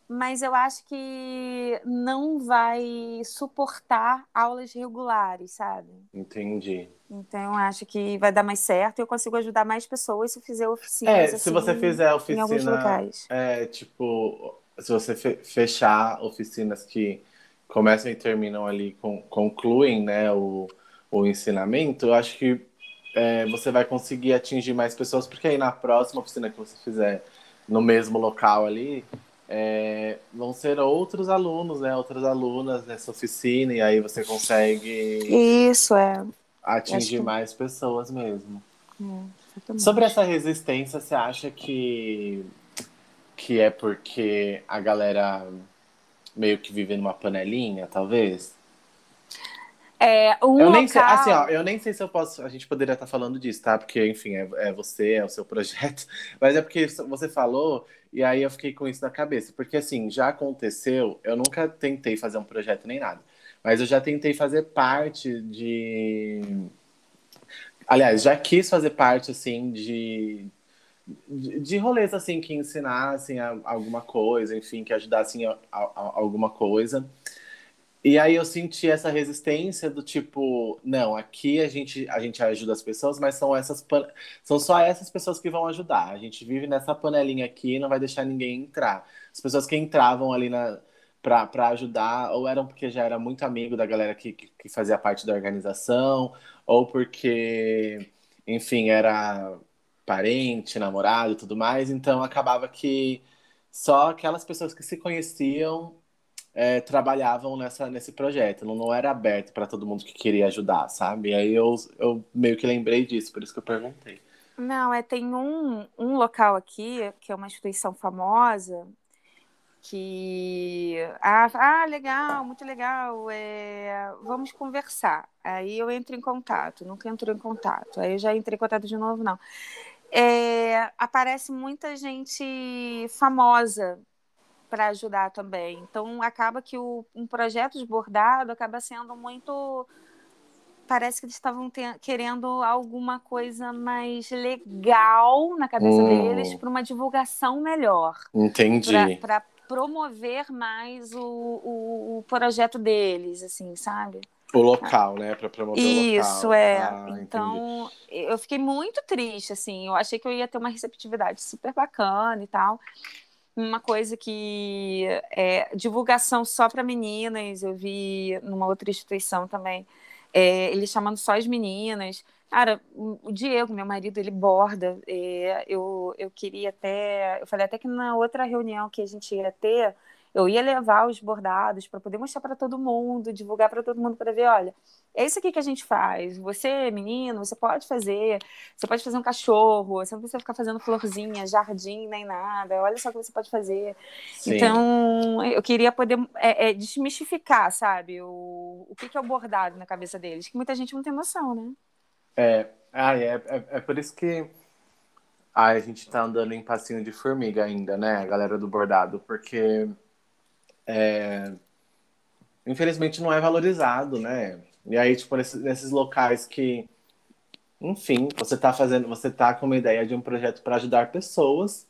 mas eu acho que não vai suportar aulas regulares, sabe? Entendi. Então eu acho que vai dar mais certo e eu consigo ajudar mais pessoas se eu fizer oficinas. É, se assim, você fizer oficina, em alguns locais. É, tipo, se você fechar oficinas que começam e terminam ali, com, concluem, né, o, o ensinamento, eu acho que é, você vai conseguir atingir mais pessoas, porque aí na próxima oficina que você fizer no mesmo local ali, é, vão ser outros alunos, né? Outras alunas nessa oficina, e aí você consegue. Isso, é. Atingir que... mais pessoas mesmo. É, Sobre essa resistência, você acha que, que é porque a galera meio que vive numa panelinha, talvez? É, um eu local... nem sei, assim, ó, eu nem sei se eu posso. A gente poderia estar falando disso, tá? Porque, enfim, é, é, você, é o seu projeto. Mas é porque você falou, e aí eu fiquei com isso na cabeça. Porque, assim, já aconteceu, eu nunca tentei fazer um projeto nem nada. Mas eu já tentei fazer parte de. Aliás, já quis fazer parte, assim, de. De, de rolês, assim, que ensinassem alguma coisa, enfim, que ajudassem a, a, a alguma coisa. E aí eu senti essa resistência do tipo, não, aqui a gente, a gente ajuda as pessoas, mas são essas são só essas pessoas que vão ajudar. A gente vive nessa panelinha aqui e não vai deixar ninguém entrar. As pessoas que entravam ali na para ajudar, ou eram porque já era muito amigo da galera que, que, que fazia parte da organização, ou porque, enfim, era parente, namorado e tudo mais, então acabava que só aquelas pessoas que se conheciam é, trabalhavam nessa, nesse projeto. Não, não era aberto para todo mundo que queria ajudar, sabe? E aí eu, eu meio que lembrei disso, por isso que eu perguntei. Não, é, tem um, um local aqui, que é uma instituição famosa, que. Ah, ah legal, muito legal. É, vamos conversar. Aí eu entro em contato, nunca entrou em contato. Aí eu já entrei em contato de novo, não. É, aparece muita gente famosa para ajudar também. Então acaba que o, um projeto de bordado acaba sendo muito parece que eles estavam querendo alguma coisa mais legal na cabeça hum. deles para uma divulgação melhor. Entendi. Para promover mais o, o, o, projeto deles, assim, sabe? O local, né? Para promover Isso, o local. é. Ah, então, entendi. eu fiquei muito triste, assim. Eu achei que eu ia ter uma receptividade super bacana e tal uma coisa que é divulgação só para meninas, eu vi numa outra instituição também, é, ele chamando só as meninas. Cara, o Diego, meu marido, ele borda. É, eu, eu queria até. Eu falei até que na outra reunião que a gente ia ter, eu ia levar os bordados para poder mostrar para todo mundo, divulgar para todo mundo para ver, olha, é isso aqui que a gente faz. Você, menino, você pode fazer, você pode fazer um cachorro, você não precisa ficar fazendo florzinha, jardim, nem nada. Olha só o que você pode fazer. Sim. Então, eu queria poder é, é, desmistificar, sabe, o, o que, que é o bordado na cabeça deles, que muita gente não tem noção, né? É, ah, é, é, é por isso que ah, a gente tá andando em passinho de formiga ainda, né, a galera do bordado, porque é, infelizmente não é valorizado, né? E aí, tipo, nesses, nesses locais que, enfim, você tá fazendo, você tá com uma ideia de um projeto para ajudar pessoas.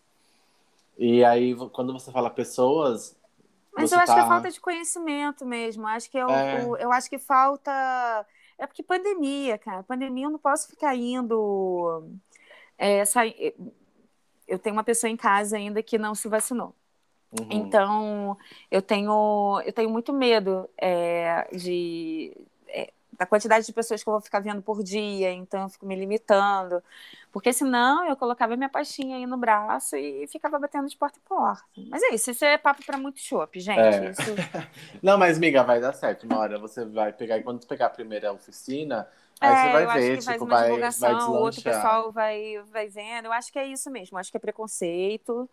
E aí, quando você fala pessoas. Mas eu acho tá... que é falta de conhecimento mesmo. Acho que eu, é, é... eu acho que falta. É porque pandemia, cara. Pandemia eu não posso ficar indo. É, sair... Eu tenho uma pessoa em casa ainda que não se vacinou. Uhum. Então, eu tenho, eu tenho muito medo é, de, da quantidade de pessoas que eu vou ficar vendo por dia, então eu fico me limitando. Porque senão eu colocava minha pastinha aí no braço e ficava batendo de porta em porta. Mas é isso, isso é papo para muito chopp, gente. É. Isso... Não, mas miga, vai dar certo. Uma hora você vai pegar, e quando pegar a primeira oficina, aí é, você vai ver, tipo, vai, vai O outro pessoal vai, vai vendo. Eu acho que é isso mesmo, eu acho que é preconceito.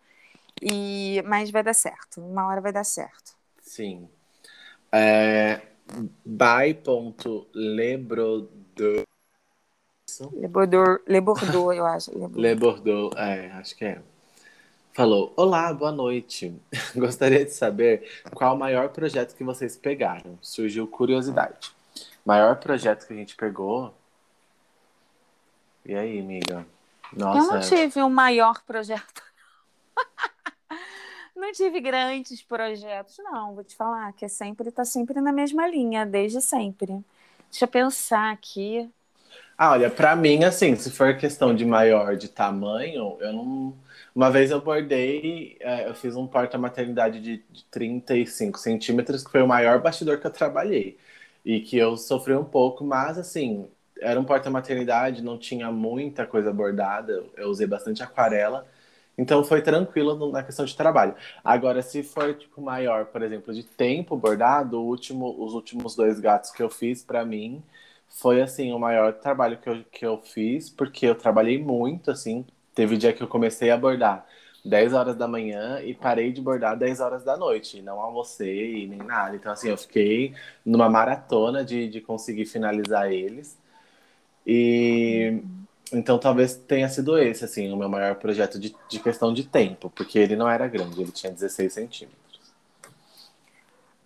E... Mas vai dar certo, uma hora vai dar certo. Sim. É, by.lebrodor. Le Bordeaux, Le Bordeaux, eu acho. Le Bordeaux, é, acho que é. Falou: Olá, boa noite. Gostaria de saber qual o maior projeto que vocês pegaram. Surgiu curiosidade. Maior projeto que a gente pegou. E aí, amiga? Nossa. Eu não tive um maior projeto. Não tive grandes projetos, não, vou te falar, que é sempre está sempre na mesma linha, desde sempre. Deixa eu pensar aqui. Ah, olha, para mim, assim, se for questão de maior de tamanho, eu não. Uma vez eu bordei, é, eu fiz um porta-maternidade de, de 35 centímetros, que foi o maior bastidor que eu trabalhei. E que eu sofri um pouco, mas assim, era um porta-maternidade, não tinha muita coisa bordada, eu usei bastante aquarela. Então foi tranquilo na questão de trabalho. Agora, se for tipo maior, por exemplo, de tempo bordado, último, os últimos dois gatos que eu fiz para mim foi assim o maior trabalho que eu, que eu fiz, porque eu trabalhei muito, assim. Teve dia que eu comecei a bordar 10 horas da manhã e parei de bordar 10 horas da noite. Não almocei nem nada. Então, assim, eu fiquei numa maratona de, de conseguir finalizar eles. E. Então talvez tenha sido esse, assim, o meu maior projeto de, de questão de tempo, porque ele não era grande, ele tinha 16 centímetros.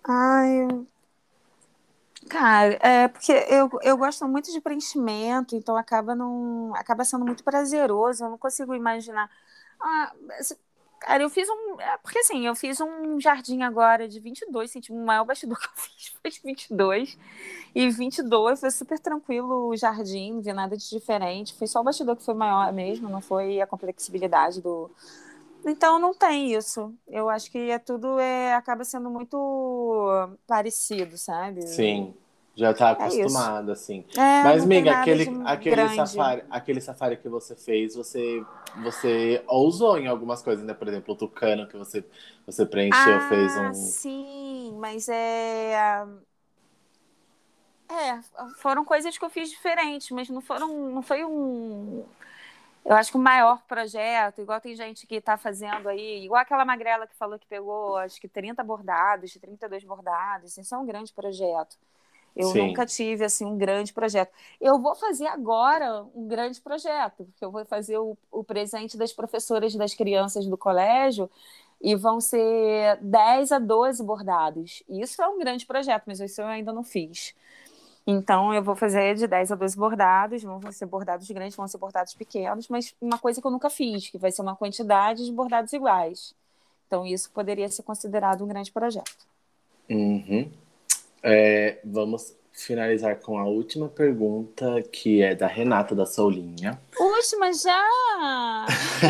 Ai, cara, é porque eu, eu gosto muito de preenchimento, então acaba, não, acaba sendo muito prazeroso, eu não consigo imaginar. Ah, Cara, eu fiz um. É, porque assim, eu fiz um jardim agora de 22 centímetros. O maior bastidor que eu fiz foi de 22. E 22 foi super tranquilo o jardim, não vi nada de diferente. Foi só o bastidor que foi maior mesmo, não foi a complexibilidade do. Então não tem isso. Eu acho que é tudo é, acaba sendo muito parecido, sabe? Sim. Já tá é acostumada, é assim. É, Mas, amiga, aquele, aquele, safari, aquele safari que você fez, você, você ousou em algumas coisas, né? Por exemplo, o tucano que você, você preencheu, ah, fez um. Sim, mas é. É, foram coisas que eu fiz diferentes, mas não foram. Não foi um. Eu acho que o maior projeto, igual tem gente que está fazendo aí, igual aquela magrela que falou que pegou, acho que 30 bordados, 32 bordados, isso é um grande projeto. Eu Sim. nunca tive assim um grande projeto. Eu vou fazer agora um grande projeto, porque eu vou fazer o, o presente das professoras das crianças do colégio e vão ser 10 a 12 bordados. Isso é um grande projeto, mas isso eu ainda não fiz. Então, eu vou fazer de 10 a 12 bordados, vão ser bordados grandes, vão ser bordados pequenos, mas uma coisa que eu nunca fiz, que vai ser uma quantidade de bordados iguais. Então, isso poderia ser considerado um grande projeto. Uhum. É, vamos finalizar com a última pergunta, que é da Renata da Soulinha. Última já!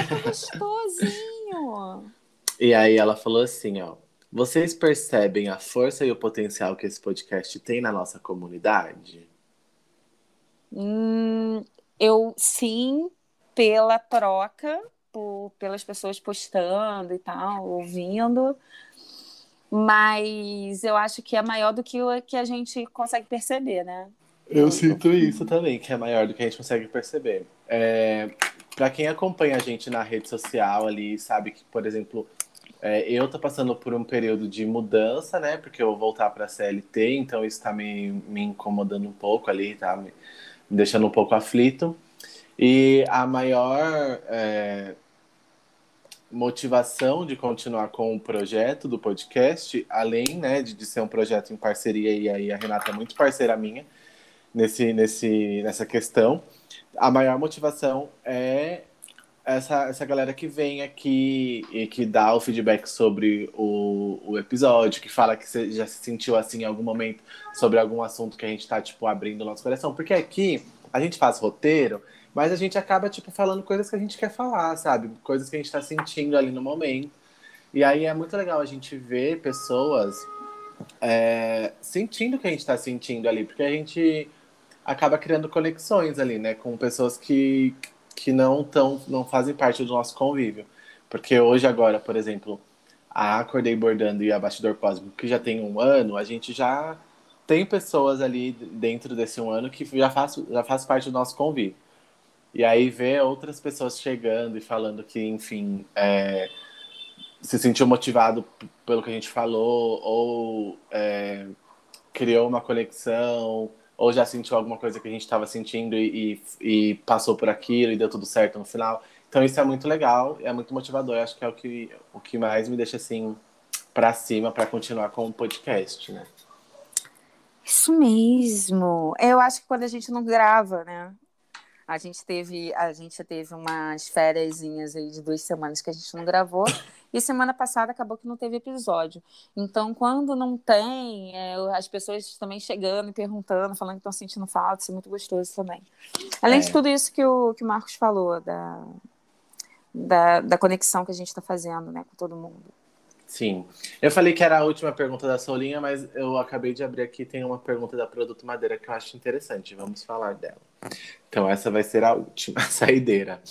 Que gostosinho! E aí ela falou assim, ó. Vocês percebem a força e o potencial que esse podcast tem na nossa comunidade? Hum, eu sim, pela troca, por, pelas pessoas postando e tal, ouvindo. Mas eu acho que é maior do que o que a gente consegue perceber, né? Eu sinto isso também, que é maior do que a gente consegue perceber. É, para quem acompanha a gente na rede social ali, sabe que, por exemplo, é, eu tô passando por um período de mudança, né? Porque eu vou voltar para CLT, então isso tá me, me incomodando um pouco ali, tá me, me deixando um pouco aflito. E a maior é, motivação de continuar com o projeto do podcast, além né, de, de ser um projeto em parceria, e aí a Renata é muito parceira minha nesse, nesse, nessa questão, a maior motivação é essa, essa galera que vem aqui e que dá o feedback sobre o, o episódio, que fala que você já se sentiu assim em algum momento sobre algum assunto que a gente tá, tipo, abrindo o nosso coração. Porque aqui a gente faz roteiro, mas a gente acaba, tipo, falando coisas que a gente quer falar, sabe? Coisas que a gente tá sentindo ali no momento. E aí é muito legal a gente ver pessoas é, sentindo o que a gente tá sentindo ali, porque a gente acaba criando conexões ali, né? Com pessoas que que não tão, não fazem parte do nosso convívio. Porque hoje, agora, por exemplo, a Acordei Bordando e a Bastidor Cósmico, que já tem um ano, a gente já tem pessoas ali dentro desse um ano que já faz, já faz parte do nosso convívio. E aí ver outras pessoas chegando e falando que, enfim, é, se sentiu motivado pelo que a gente falou, ou é, criou uma conexão, ou já sentiu alguma coisa que a gente estava sentindo e, e, e, passou por aquilo e deu tudo certo no final. Então isso é muito legal, é muito motivador. Acho que é o que, o que mais me deixa assim para cima para continuar com o podcast, né? Isso mesmo. Eu acho que quando a gente não grava, né? A gente teve, a gente teve umas férias aí de duas semanas que a gente não gravou. E semana passada acabou que não teve episódio. Então, quando não tem, é, as pessoas também chegando e perguntando, falando que estão sentindo falta, isso é muito gostoso também. Além é. de tudo isso que o, que o Marcos falou, da, da, da conexão que a gente está fazendo né, com todo mundo. Sim. Eu falei que era a última pergunta da Solinha, mas eu acabei de abrir aqui tem uma pergunta da Produto Madeira que eu acho interessante. Vamos falar dela. Então, essa vai ser a última saideira.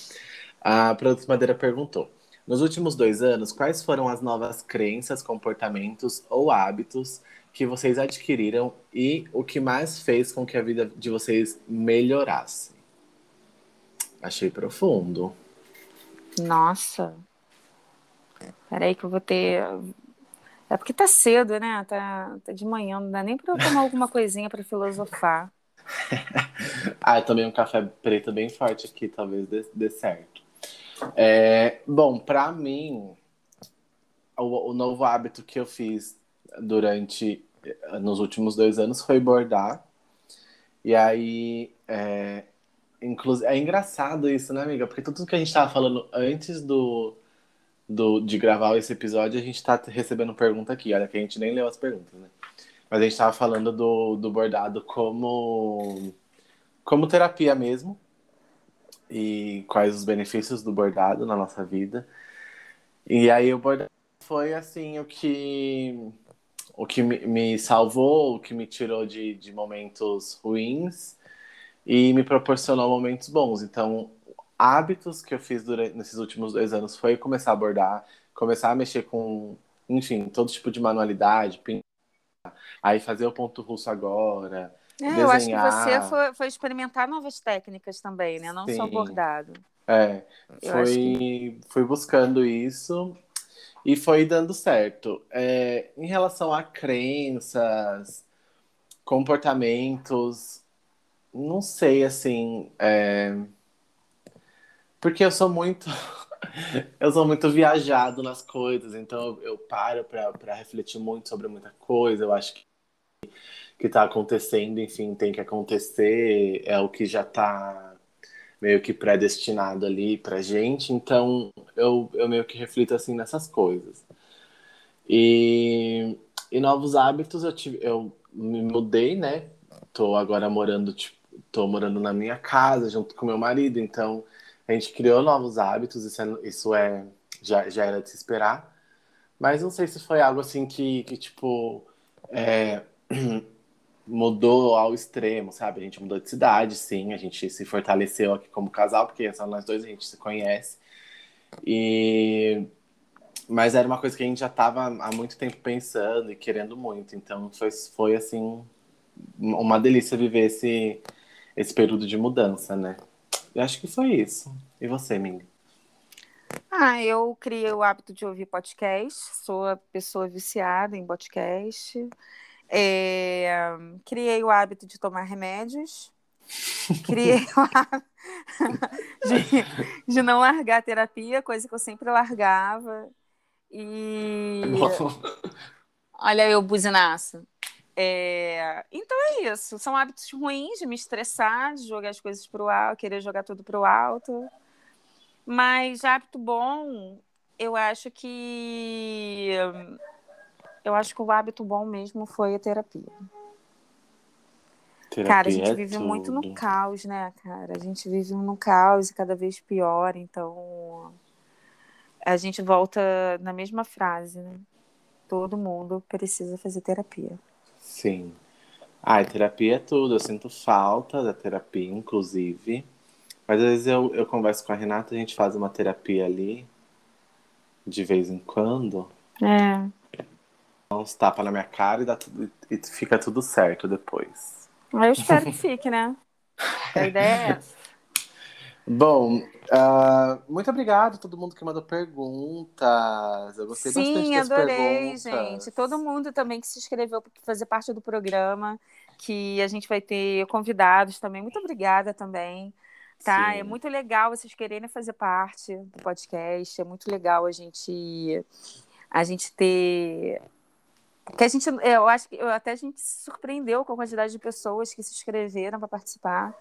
A Produto Madeira perguntou: nos últimos dois anos, quais foram as novas crenças, comportamentos ou hábitos que vocês adquiriram e o que mais fez com que a vida de vocês melhorasse? Achei profundo. Nossa. Peraí que eu vou ter. É porque tá cedo, né? Tá, tá de manhã, não dá nem pra eu tomar alguma coisinha para filosofar. ah, tomei um café preto bem forte aqui, talvez dê, dê certo. É, bom, para mim, o, o, novo hábito que eu fiz durante nos últimos dois anos foi bordar. E aí, é, inclusive, é engraçado isso, né, amiga? Porque tudo que a gente estava falando antes do, do, de gravar esse episódio, a gente está recebendo pergunta aqui. Olha, que a gente nem leu as perguntas, né? Mas a gente estava falando do, do bordado como, como terapia mesmo e quais os benefícios do bordado na nossa vida. E aí o bordado foi assim o que o que me salvou, o que me tirou de, de momentos ruins e me proporcionou momentos bons. Então, hábitos que eu fiz durante nesses últimos dois anos foi começar a bordar, começar a mexer com, enfim, todo tipo de manualidade, pintar, aí fazer o ponto russo agora, é, eu acho que você foi, foi, experimentar novas técnicas também, né? Não Sim. só bordado. É, foi, que... fui buscando isso e foi dando certo. É, em relação a crenças, comportamentos, não sei, assim, é... porque eu sou muito... eu sou muito viajado nas coisas, então eu paro para refletir muito sobre muita coisa. Eu acho que que está acontecendo, enfim, tem que acontecer, é o que já está meio que predestinado ali pra gente, então eu, eu meio que reflito assim nessas coisas. E, e novos hábitos eu tive, eu me mudei, né? Tô agora morando, tipo, tô morando na minha casa junto com meu marido, então a gente criou novos hábitos, isso é, isso é já, já era de se esperar. Mas não sei se foi algo assim que, que tipo, é, mudou ao extremo, sabe? A gente mudou de cidade, sim, a gente se fortaleceu aqui como casal, porque só nós dois a gente se conhece. E Mas era uma coisa que a gente já estava há muito tempo pensando e querendo muito. Então foi, foi assim, uma delícia viver esse, esse período de mudança, né? Eu acho que foi isso. E você, Ming? Ah, eu criei o hábito de ouvir podcast, sou a pessoa viciada em podcast. É, criei o hábito de tomar remédios. Criei o hábito de, de não largar a terapia, coisa que eu sempre largava. E. Olha eu, buzinaço. É... Então é isso. São hábitos ruins de me estressar, de jogar as coisas para o alto, querer jogar tudo para o alto. Mas hábito bom, eu acho que. Eu acho que o hábito bom mesmo foi a terapia. terapia cara, a gente é vive tudo. muito no caos, né, cara? A gente vive no caos e cada vez pior, então a gente volta na mesma frase, né? Todo mundo precisa fazer terapia. Sim. Ah, terapia é tudo. Eu sinto falta da terapia, inclusive. Mas às vezes eu, eu converso com a Renata, a gente faz uma terapia ali, de vez em quando. É. Uns tapa na minha cara e, dá tudo, e fica tudo certo depois. Eu espero que fique, né? A ideia é essa. Bom, uh, muito obrigado a todo mundo que mandou perguntas. Eu gostei Sim, bastante das adorei, gente. Todo mundo também que se inscreveu para fazer parte do programa, que a gente vai ter convidados também. Muito obrigada também. Tá, Sim. é muito legal vocês quererem fazer parte do podcast. É muito legal a gente a gente ter que a gente eu acho que eu, até a gente se surpreendeu com a quantidade de pessoas que se inscreveram para participar.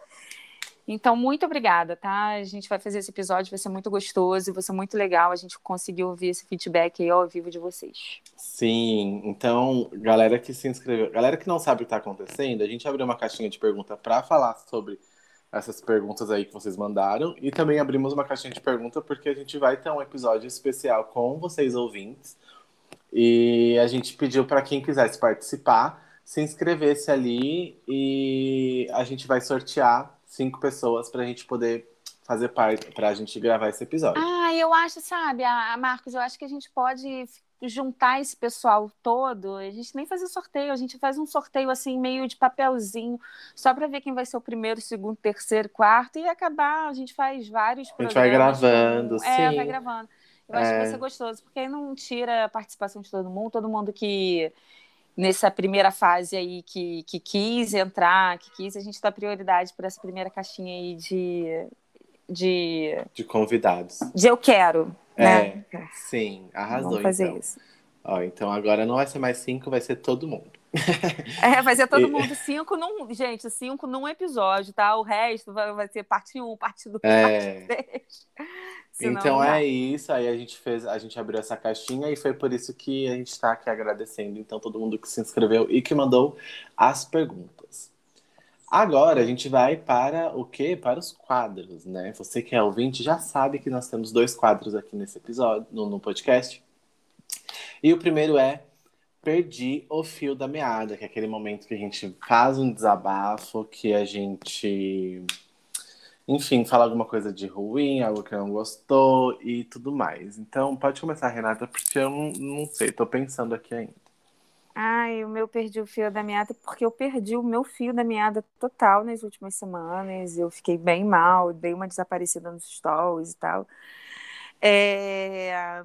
Então, muito obrigada, tá? A gente vai fazer esse episódio, vai ser muito gostoso, vai ser muito legal a gente conseguir ouvir esse feedback aí ao vivo de vocês. Sim, então, galera que se inscreveu, galera que não sabe o que está acontecendo, a gente abriu uma caixinha de pergunta para falar sobre essas perguntas aí que vocês mandaram e também abrimos uma caixinha de pergunta porque a gente vai ter um episódio especial com vocês ouvintes e a gente pediu para quem quisesse participar se inscrevesse ali e a gente vai sortear cinco pessoas para a gente poder fazer parte, para a gente gravar esse episódio. Ah, eu acho, sabe, a, Marcos, eu acho que a gente pode juntar esse pessoal todo, a gente nem fazer sorteio, a gente faz um sorteio assim, meio de papelzinho, só para ver quem vai ser o primeiro, segundo, terceiro, quarto, e acabar, a gente faz vários. A gente vai gravando, com... sim. É, vai gravando. Eu acho é... que vai é. ser gostoso, porque aí não tira a participação de todo mundo, todo mundo que nessa primeira fase aí que, que quis entrar, que quis, a gente dá prioridade para essa primeira caixinha aí de, de. De convidados. De eu quero. É, né? sim, arrasou. Vamos fazer então. isso. Ó, então agora não vai ser mais cinco, vai ser todo mundo. É, vai ser todo mundo cinco num. Gente, cinco num episódio, tá? O resto vai, vai ser parte um, parte dois, é... parte. Senão, então é isso, aí a gente fez, a gente abriu essa caixinha e foi por isso que a gente está aqui agradecendo então todo mundo que se inscreveu e que mandou as perguntas. Agora a gente vai para o quê? Para os quadros, né? Você que é ouvinte já sabe que nós temos dois quadros aqui nesse episódio, no, no podcast. E o primeiro é Perdi o Fio da Meada, que é aquele momento que a gente faz um desabafo, que a gente enfim, falar alguma coisa de ruim, algo que não gostou e tudo mais. Então, pode começar, Renata, porque eu não, não sei, tô pensando aqui ainda. Ai, o meu perdi o fio da meada porque eu perdi o meu fio da meada total nas últimas semanas. Eu fiquei bem mal, dei uma desaparecida nos stories e tal. É,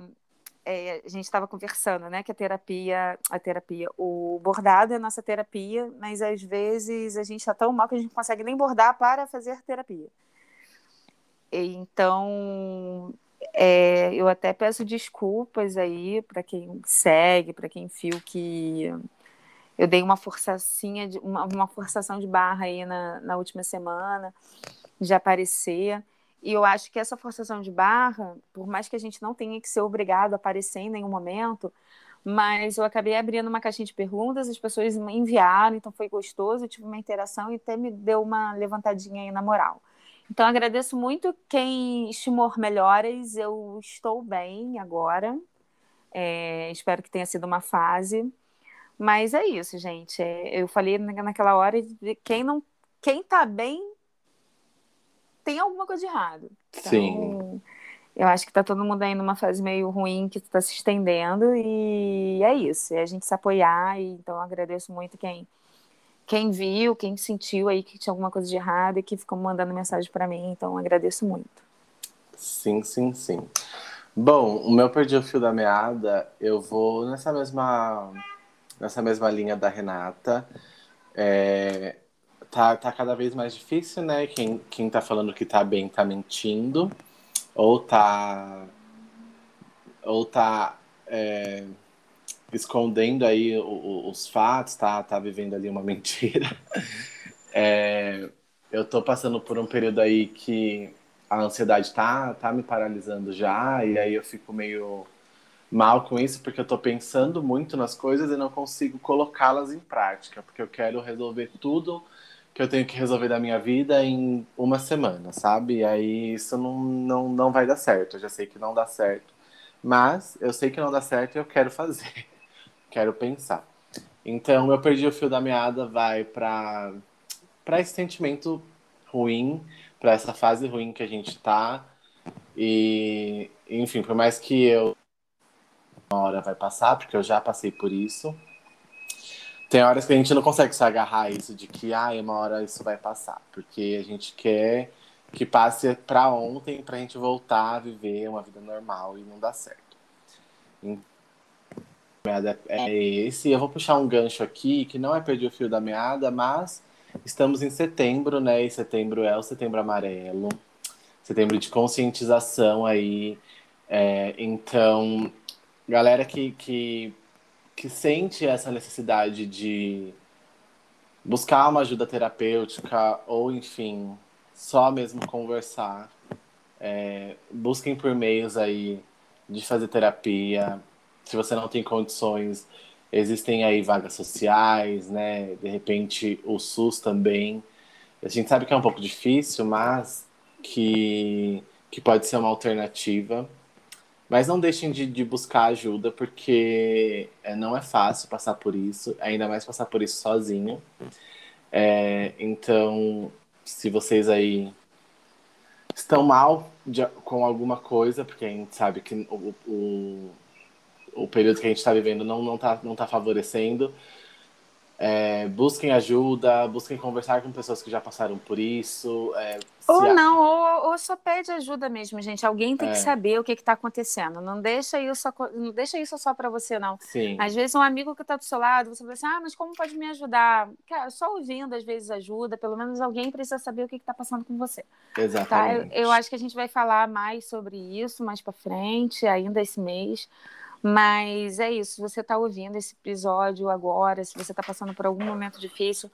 é, a gente estava conversando, né, que a terapia, a terapia, o bordado é a nossa terapia, mas às vezes a gente está tão mal que a gente não consegue nem bordar para fazer terapia. Então, é, eu até peço desculpas aí para quem segue, para quem viu que eu dei uma forçacinha, de, uma, uma forçação de barra aí na, na última semana de aparecer. E eu acho que essa forçação de barra, por mais que a gente não tenha que ser obrigado a aparecer em nenhum momento, mas eu acabei abrindo uma caixinha de perguntas, as pessoas me enviaram, então foi gostoso, eu tive uma interação e até me deu uma levantadinha aí na moral. Então, agradeço muito quem estimou melhoras. Eu estou bem agora. É, espero que tenha sido uma fase. Mas é isso, gente. É, eu falei naquela hora de quem não, quem tá bem tem alguma coisa de errado. Então, Sim. Eu acho que tá todo mundo aí numa fase meio ruim que está se estendendo e é isso. É a gente se apoiar. E, então, agradeço muito quem, quem viu, quem sentiu aí que tinha alguma coisa de errado e que ficou mandando mensagem para mim. Então, agradeço muito. Sim, sim, sim. Bom, o meu perdi o fio da meada, eu vou nessa mesma nessa mesma linha da Renata. É, tá, tá cada vez mais difícil, né? Quem, quem tá falando que tá bem tá mentindo ou tá ou tá é, escondendo aí os fatos, tá, tá vivendo ali uma mentira. É, eu tô passando por um período aí que a ansiedade tá, tá me paralisando já, e aí eu fico meio mal com isso, porque eu tô pensando muito nas coisas e não consigo colocá-las em prática, porque eu quero resolver tudo que eu tenho que resolver da minha vida em uma semana, sabe? E aí isso não, não, não vai dar certo. Eu já sei que não dá certo. Mas eu sei que não dá certo e eu quero fazer. Quero pensar. Então, eu perdi o fio da meada, vai para para esse sentimento ruim, para essa fase ruim que a gente tá. E, enfim, por mais que eu uma hora vai passar, porque eu já passei por isso. Tem horas que a gente não consegue se agarrar a isso de que, ah, uma hora isso vai passar, porque a gente quer que passe para ontem para a gente voltar a viver uma vida normal e não dá certo. Então, é esse. Eu vou puxar um gancho aqui que não é perder o fio da meada, mas estamos em setembro, né? E setembro é o setembro amarelo, setembro de conscientização aí. É, então, galera que, que que sente essa necessidade de buscar uma ajuda terapêutica ou, enfim, só mesmo conversar, é, busquem por meios aí de fazer terapia. Se você não tem condições, existem aí vagas sociais, né? De repente o SUS também. A gente sabe que é um pouco difícil, mas que, que pode ser uma alternativa. Mas não deixem de, de buscar ajuda, porque é, não é fácil passar por isso, ainda mais passar por isso sozinho. É, então, se vocês aí estão mal de, com alguma coisa, porque a gente sabe que o, o, o período que a gente está vivendo não está não tá, não tá favorecendo, é, busquem ajuda, busquem conversar com pessoas que já passaram por isso. É, ou não, ou, ou, só pede ajuda mesmo, gente. Alguém tem é. que saber o que está acontecendo. Não deixa isso, não deixa isso só para você, não. Sim. Às vezes um amigo que está do seu lado, você fala assim, ah, mas como pode me ajudar? Cara, só ouvindo às vezes ajuda. Pelo menos alguém precisa saber o que está passando com você. Exatamente. Tá? Eu, eu acho que a gente vai falar mais sobre isso mais para frente, ainda esse mês. Mas é isso, se você está ouvindo esse episódio agora, se você está passando por algum momento difícil,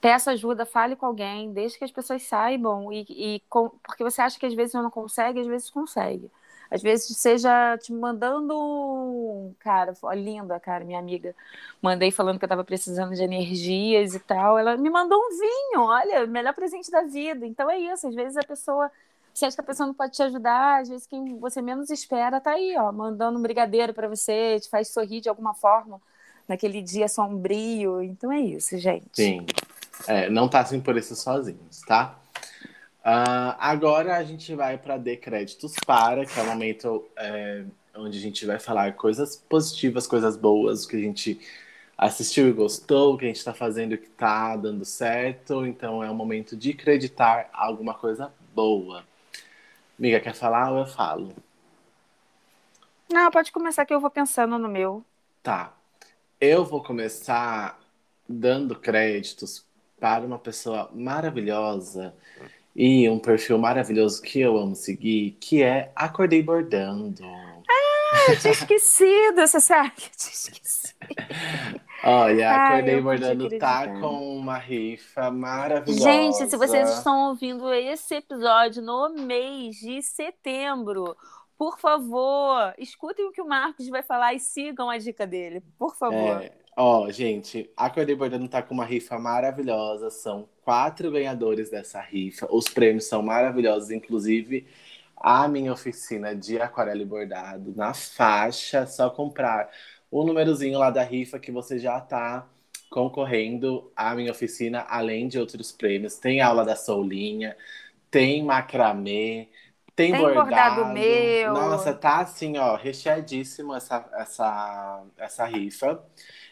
peça ajuda, fale com alguém, deixe que as pessoas saibam, e, e com, porque você acha que às vezes não consegue, às vezes consegue. Às vezes seja te mandando, cara, linda, cara, minha amiga, mandei falando que eu estava precisando de energias e tal, ela me mandou um vinho, olha, melhor presente da vida. Então é isso, às vezes a pessoa você acha que a pessoa não pode te ajudar, às vezes quem você menos espera tá aí, ó, mandando um brigadeiro para você, te faz sorrir de alguma forma naquele dia sombrio. Então é isso, gente. Sim. É, não passem por isso sozinhos, tá? Uh, agora a gente vai para Decréditos para, que é o momento é, onde a gente vai falar coisas positivas, coisas boas, o que a gente assistiu e gostou, o que a gente está fazendo que está dando certo. Então é o momento de acreditar alguma coisa boa. Amiga, quer falar ou eu falo? Não, pode começar que eu vou pensando no meu. Tá. Eu vou começar dando créditos para uma pessoa maravilhosa e um perfil maravilhoso que eu amo seguir, que é Acordei Bordando. Ah, eu tinha esquecido, você sabe? Eu tinha esquecido. Olha, Acordei Bordando tá com uma rifa maravilhosa. Gente, se vocês estão ouvindo esse episódio no mês de setembro, por favor, escutem o que o Marcos vai falar e sigam a dica dele, por favor. É, ó, gente, Acordei Bordando tá com uma rifa maravilhosa. São quatro ganhadores dessa rifa. Os prêmios são maravilhosos, inclusive a minha oficina de aquarela e bordado na faixa. Só comprar o númerozinho lá da rifa que você já está concorrendo à minha oficina, além de outros prêmios. Tem aula da Soulinha, tem macramê, Tem, Tem bordado. bordado meu. Nossa, tá assim, ó, recheadíssimo essa, essa, essa rifa.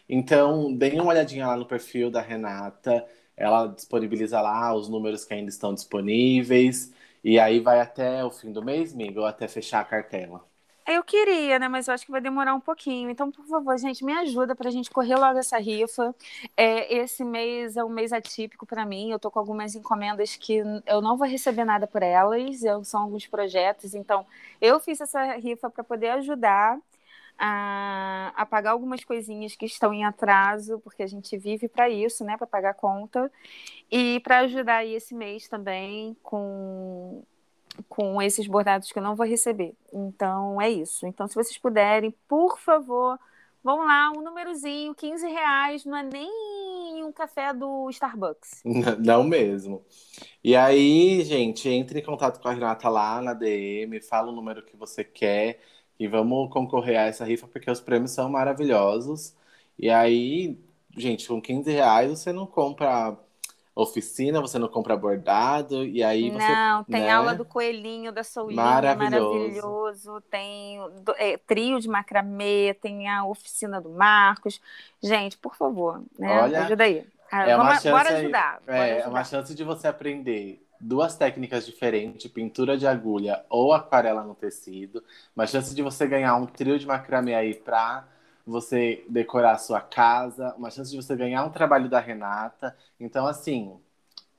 Então, deem uma olhadinha lá no perfil da Renata. Ela disponibiliza lá os números que ainda estão disponíveis. E aí vai até o fim do mês, amigo, ou até fechar a cartela. Eu queria, né? Mas eu acho que vai demorar um pouquinho. Então, por favor, gente, me ajuda para a gente correr logo essa rifa. É, esse mês é um mês atípico para mim. Eu tô com algumas encomendas que eu não vou receber nada por elas. Eu, são alguns projetos. Então, eu fiz essa rifa para poder ajudar a, a pagar algumas coisinhas que estão em atraso, porque a gente vive para isso, né? Para pagar conta. E para ajudar aí esse mês também com com esses bordados que eu não vou receber. Então é isso. Então, se vocês puderem, por favor, vão lá, um númerozinho, 15 reais, não é nem um café do Starbucks. Não mesmo. E aí, gente, entre em contato com a Renata lá na DM, fala o número que você quer e vamos concorrer a essa rifa, porque os prêmios são maravilhosos. E aí, gente, com 15 reais você não compra oficina, você não compra bordado, e aí você. Não, tem né? aula do coelhinho, da Soulinha, Maravilhoso. maravilhoso. Tem é, trio de macramê, tem a oficina do Marcos. Gente, por favor, né? Olha, Ajuda aí. Ah, É uma vamos- chance bora ajudar. bora É, é ajudar. uma chance de você aprender duas técnicas diferentes, pintura de agulha ou aquarela no tecido. Uma chance de você ganhar um trio de macramê aí pra você decorar a sua casa. Uma chance de você ganhar um trabalho da Renata. Então, assim,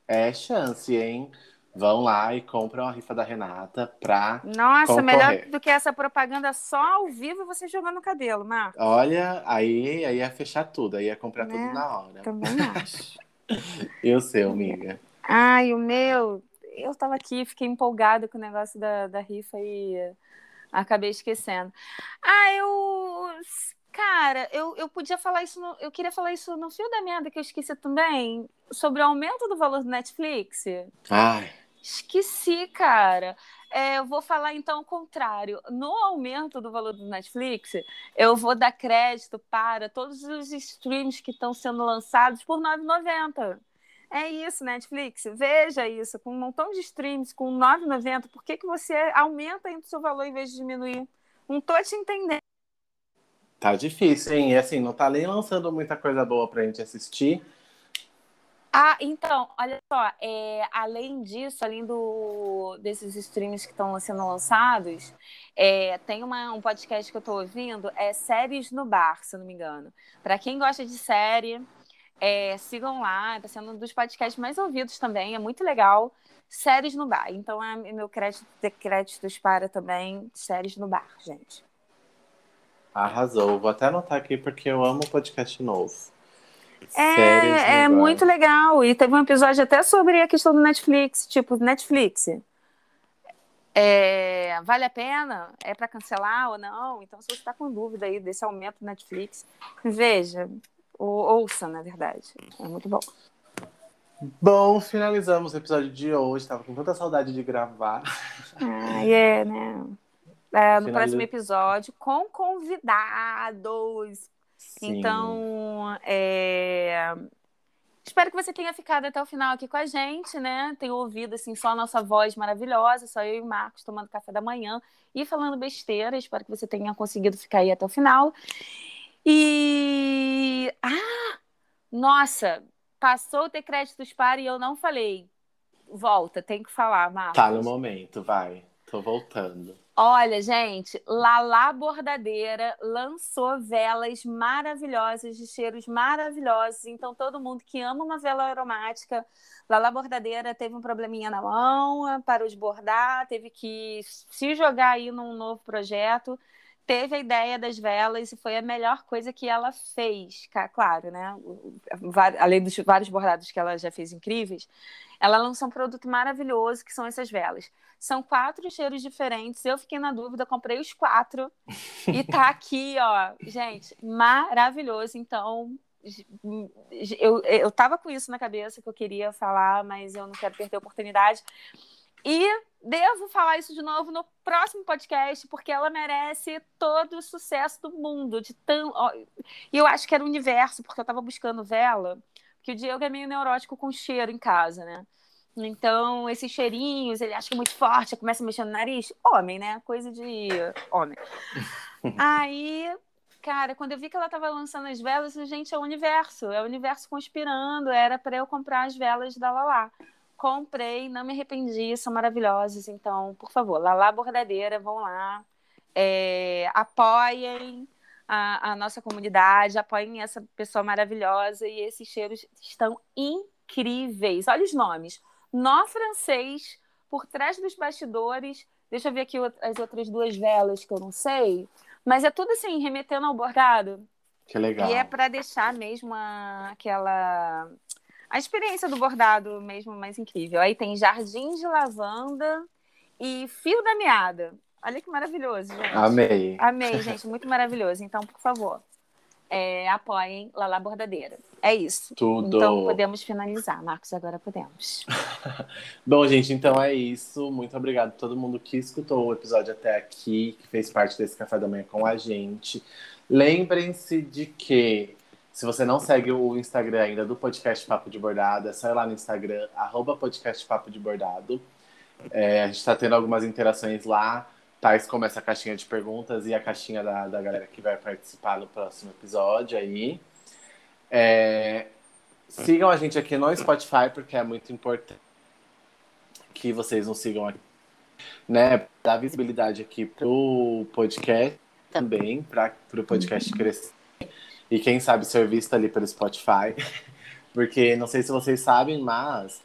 é chance, hein? Vão lá e compram a rifa da Renata pra. Nossa, concorrer. melhor do que essa propaganda só ao vivo você jogando no cabelo, Marcos. Olha, aí, aí ia fechar tudo, aí ia comprar tudo Né? na hora. Também acho. E o seu, amiga? Ai, o meu, eu tava aqui, fiquei empolgada com o negócio da, da rifa e acabei esquecendo. Ah, eu. Cara, eu, eu podia falar isso, no- eu queria falar isso no fio da merda que eu esqueci também, sobre o aumento do valor do Netflix. Ai, Esqueci, cara. É, eu vou falar então o contrário. No aumento do valor do Netflix, eu vou dar crédito para todos os streams que estão sendo lançados por R$ 9,90. É isso, Netflix. Veja isso. Com um montão de streams, com R$ 9,90, por que, que você aumenta ainda o seu valor em vez de diminuir? Não tô te entendendo. Tá difícil, hein? E assim, não tá nem lançando muita coisa boa pra gente assistir. Ah, então, olha só, é, além disso, além do, desses streams que estão sendo lançados, é, tem uma- um podcast que eu estou ouvindo, é Séries no Bar, se não me engano. Para quem gosta de série, é, sigam lá, está sendo um dos podcasts mais ouvidos também, é muito legal. Séries no Bar. Então, é meu crédito, créditos para também Séries no Bar, gente. Arrasou. Vou até anotar aqui porque eu amo podcast novo. É, Séries é no muito legal. E teve um episódio até sobre a questão do Netflix, tipo, Netflix. É, vale a pena? É para cancelar ou não? Então, se você está com dúvida aí desse aumento do Netflix, veja, ou, ouça, na verdade. É muito bom. Bom, finalizamos o episódio de hoje. Tava com tanta saudade de gravar. Ah, é, né? É, no Finaliza- próximo episódio, com convidados. Sim. Então, é, espero que você tenha ficado até o final aqui com a gente, né? Tenha ouvido assim só a nossa voz maravilhosa, só eu e o Marcos tomando café da manhã e falando besteira. Espero que você tenha conseguido ficar aí até o final. E ah, nossa, passou o ter créditos para e eu não falei. Volta, tem que falar, Marcos. Tá no momento, vai. Tô voltando. Olha, gente, Lala Bordadeira lançou velas maravilhosas, de cheiros maravilhosos. Então, todo mundo que ama uma vela aromática, Lala Bordadeira teve um probleminha na mão, parou de bordar, teve que se jogar aí num novo projeto. Teve a ideia das velas e foi a melhor coisa que ela fez, claro, né? Além dos vários bordados que ela já fez incríveis, ela lançou um produto maravilhoso que são essas velas. São quatro cheiros diferentes. Eu fiquei na dúvida, comprei os quatro. e tá aqui, ó. Gente, maravilhoso. Então, eu, eu tava com isso na cabeça que eu queria falar, mas eu não quero perder a oportunidade. E devo falar isso de novo no próximo podcast, porque ela merece todo o sucesso do mundo. De tão... E eu acho que era o universo, porque eu tava buscando vela, porque o Diego é meio neurótico com cheiro em casa, né? Então, esses cheirinhos, ele acha que é muito forte, começa a mexer no nariz. Homem, né? Coisa de homem. Aí, cara, quando eu vi que ela tava lançando as velas, gente, é o universo, é o universo conspirando. Era para eu comprar as velas da Lala. Comprei, não me arrependi, são maravilhosos. Então, por favor, Lala Bordadeira, vão lá. É, apoiem a, a nossa comunidade, apoiem essa pessoa maravilhosa e esses cheiros estão incríveis. Olha os nomes nó francês por trás dos bastidores. Deixa eu ver aqui as outras duas velas que eu não sei. Mas é tudo assim, remetendo ao bordado. Que legal. E é para deixar mesmo a, aquela. A experiência do bordado mesmo mais incrível. Aí tem jardim de lavanda e fio da meada. Olha que maravilhoso, gente. Amei. Amei, gente. Muito maravilhoso. Então, por favor, é, apoiem Lala Bordadeira. É isso. Tudo. Então podemos finalizar, Marcos. Agora podemos. Bom, gente, então é isso. Muito obrigado a todo mundo que escutou o episódio até aqui, que fez parte desse café da manhã com a gente. Lembrem-se de que se você não segue o Instagram ainda do podcast Papo de Bordado, é só ir lá no Instagram, arroba podcast Papo de Bordado. É, a gente está tendo algumas interações lá tais como essa caixinha de perguntas e a caixinha da, da galera que vai participar no próximo episódio aí. É, sigam a gente aqui no Spotify, porque é muito importante que vocês nos sigam aqui. Né, dar visibilidade aqui pro podcast também, para o podcast crescer. E quem sabe ser visto ali pelo Spotify. Porque não sei se vocês sabem, mas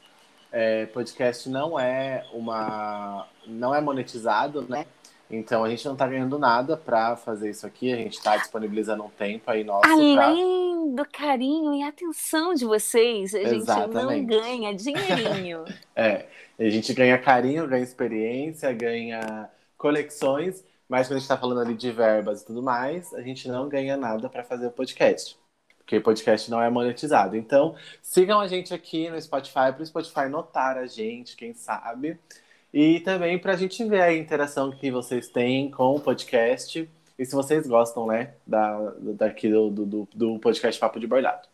é, podcast não é uma. não é monetizado, né? Então a gente não está ganhando nada para fazer isso aqui, a gente está disponibilizando um tempo aí nosso. Além pra... do carinho e atenção de vocês, a gente não ganha dinheirinho. é, a gente ganha carinho, ganha experiência, ganha conexões, mas quando a gente está falando ali de verbas e tudo mais, a gente não ganha nada para fazer o podcast. Porque o podcast não é monetizado. Então, sigam a gente aqui no Spotify, para o Spotify notar a gente, quem sabe. E também para a gente ver a interação que vocês têm com o podcast. E se vocês gostam, né, da, daqui do, do, do podcast Papo de Bordado.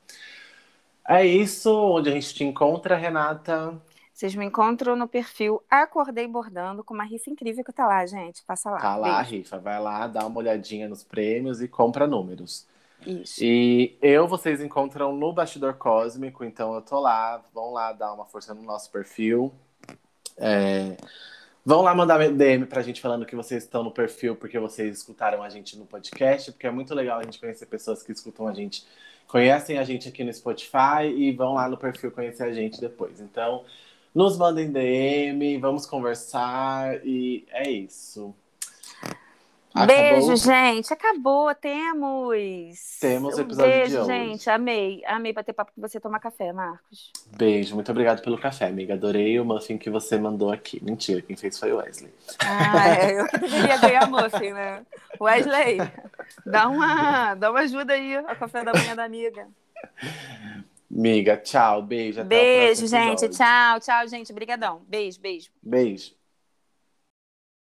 É isso, onde a gente te encontra, Renata. Vocês me encontram no perfil Acordei Bordando com uma rifa incrível que tá lá, gente. Passa lá. Tá lá Beijo. a rifa. Vai lá, dá uma olhadinha nos prêmios e compra números. Isso. E eu, vocês encontram no Bastidor Cósmico, então eu tô lá. Vão lá dar uma força no nosso perfil. É, vão lá mandar DM pra gente falando que vocês estão no perfil porque vocês escutaram a gente no podcast, porque é muito legal a gente conhecer pessoas que escutam a gente, conhecem a gente aqui no Spotify e vão lá no perfil conhecer a gente depois. Então, nos mandem DM, vamos conversar e é isso. Acabou? Beijo, gente. Acabou, temos. Temos o episódio Beijo, de hoje. gente. Amei. Amei bater papo com você tomar café, Marcos. Beijo. Muito obrigado pelo café, amiga. Adorei o muffin que você mandou aqui. Mentira, quem fez foi o Wesley. Ah, é, eu que deveria ganhar muffin, né? Wesley, dá uma, dá uma ajuda aí ao café da manhã da amiga. Amiga, tchau. Beijo. Beijo, gente. Tchau, tchau, gente. Obrigadão. Beijo, beijo. Beijo.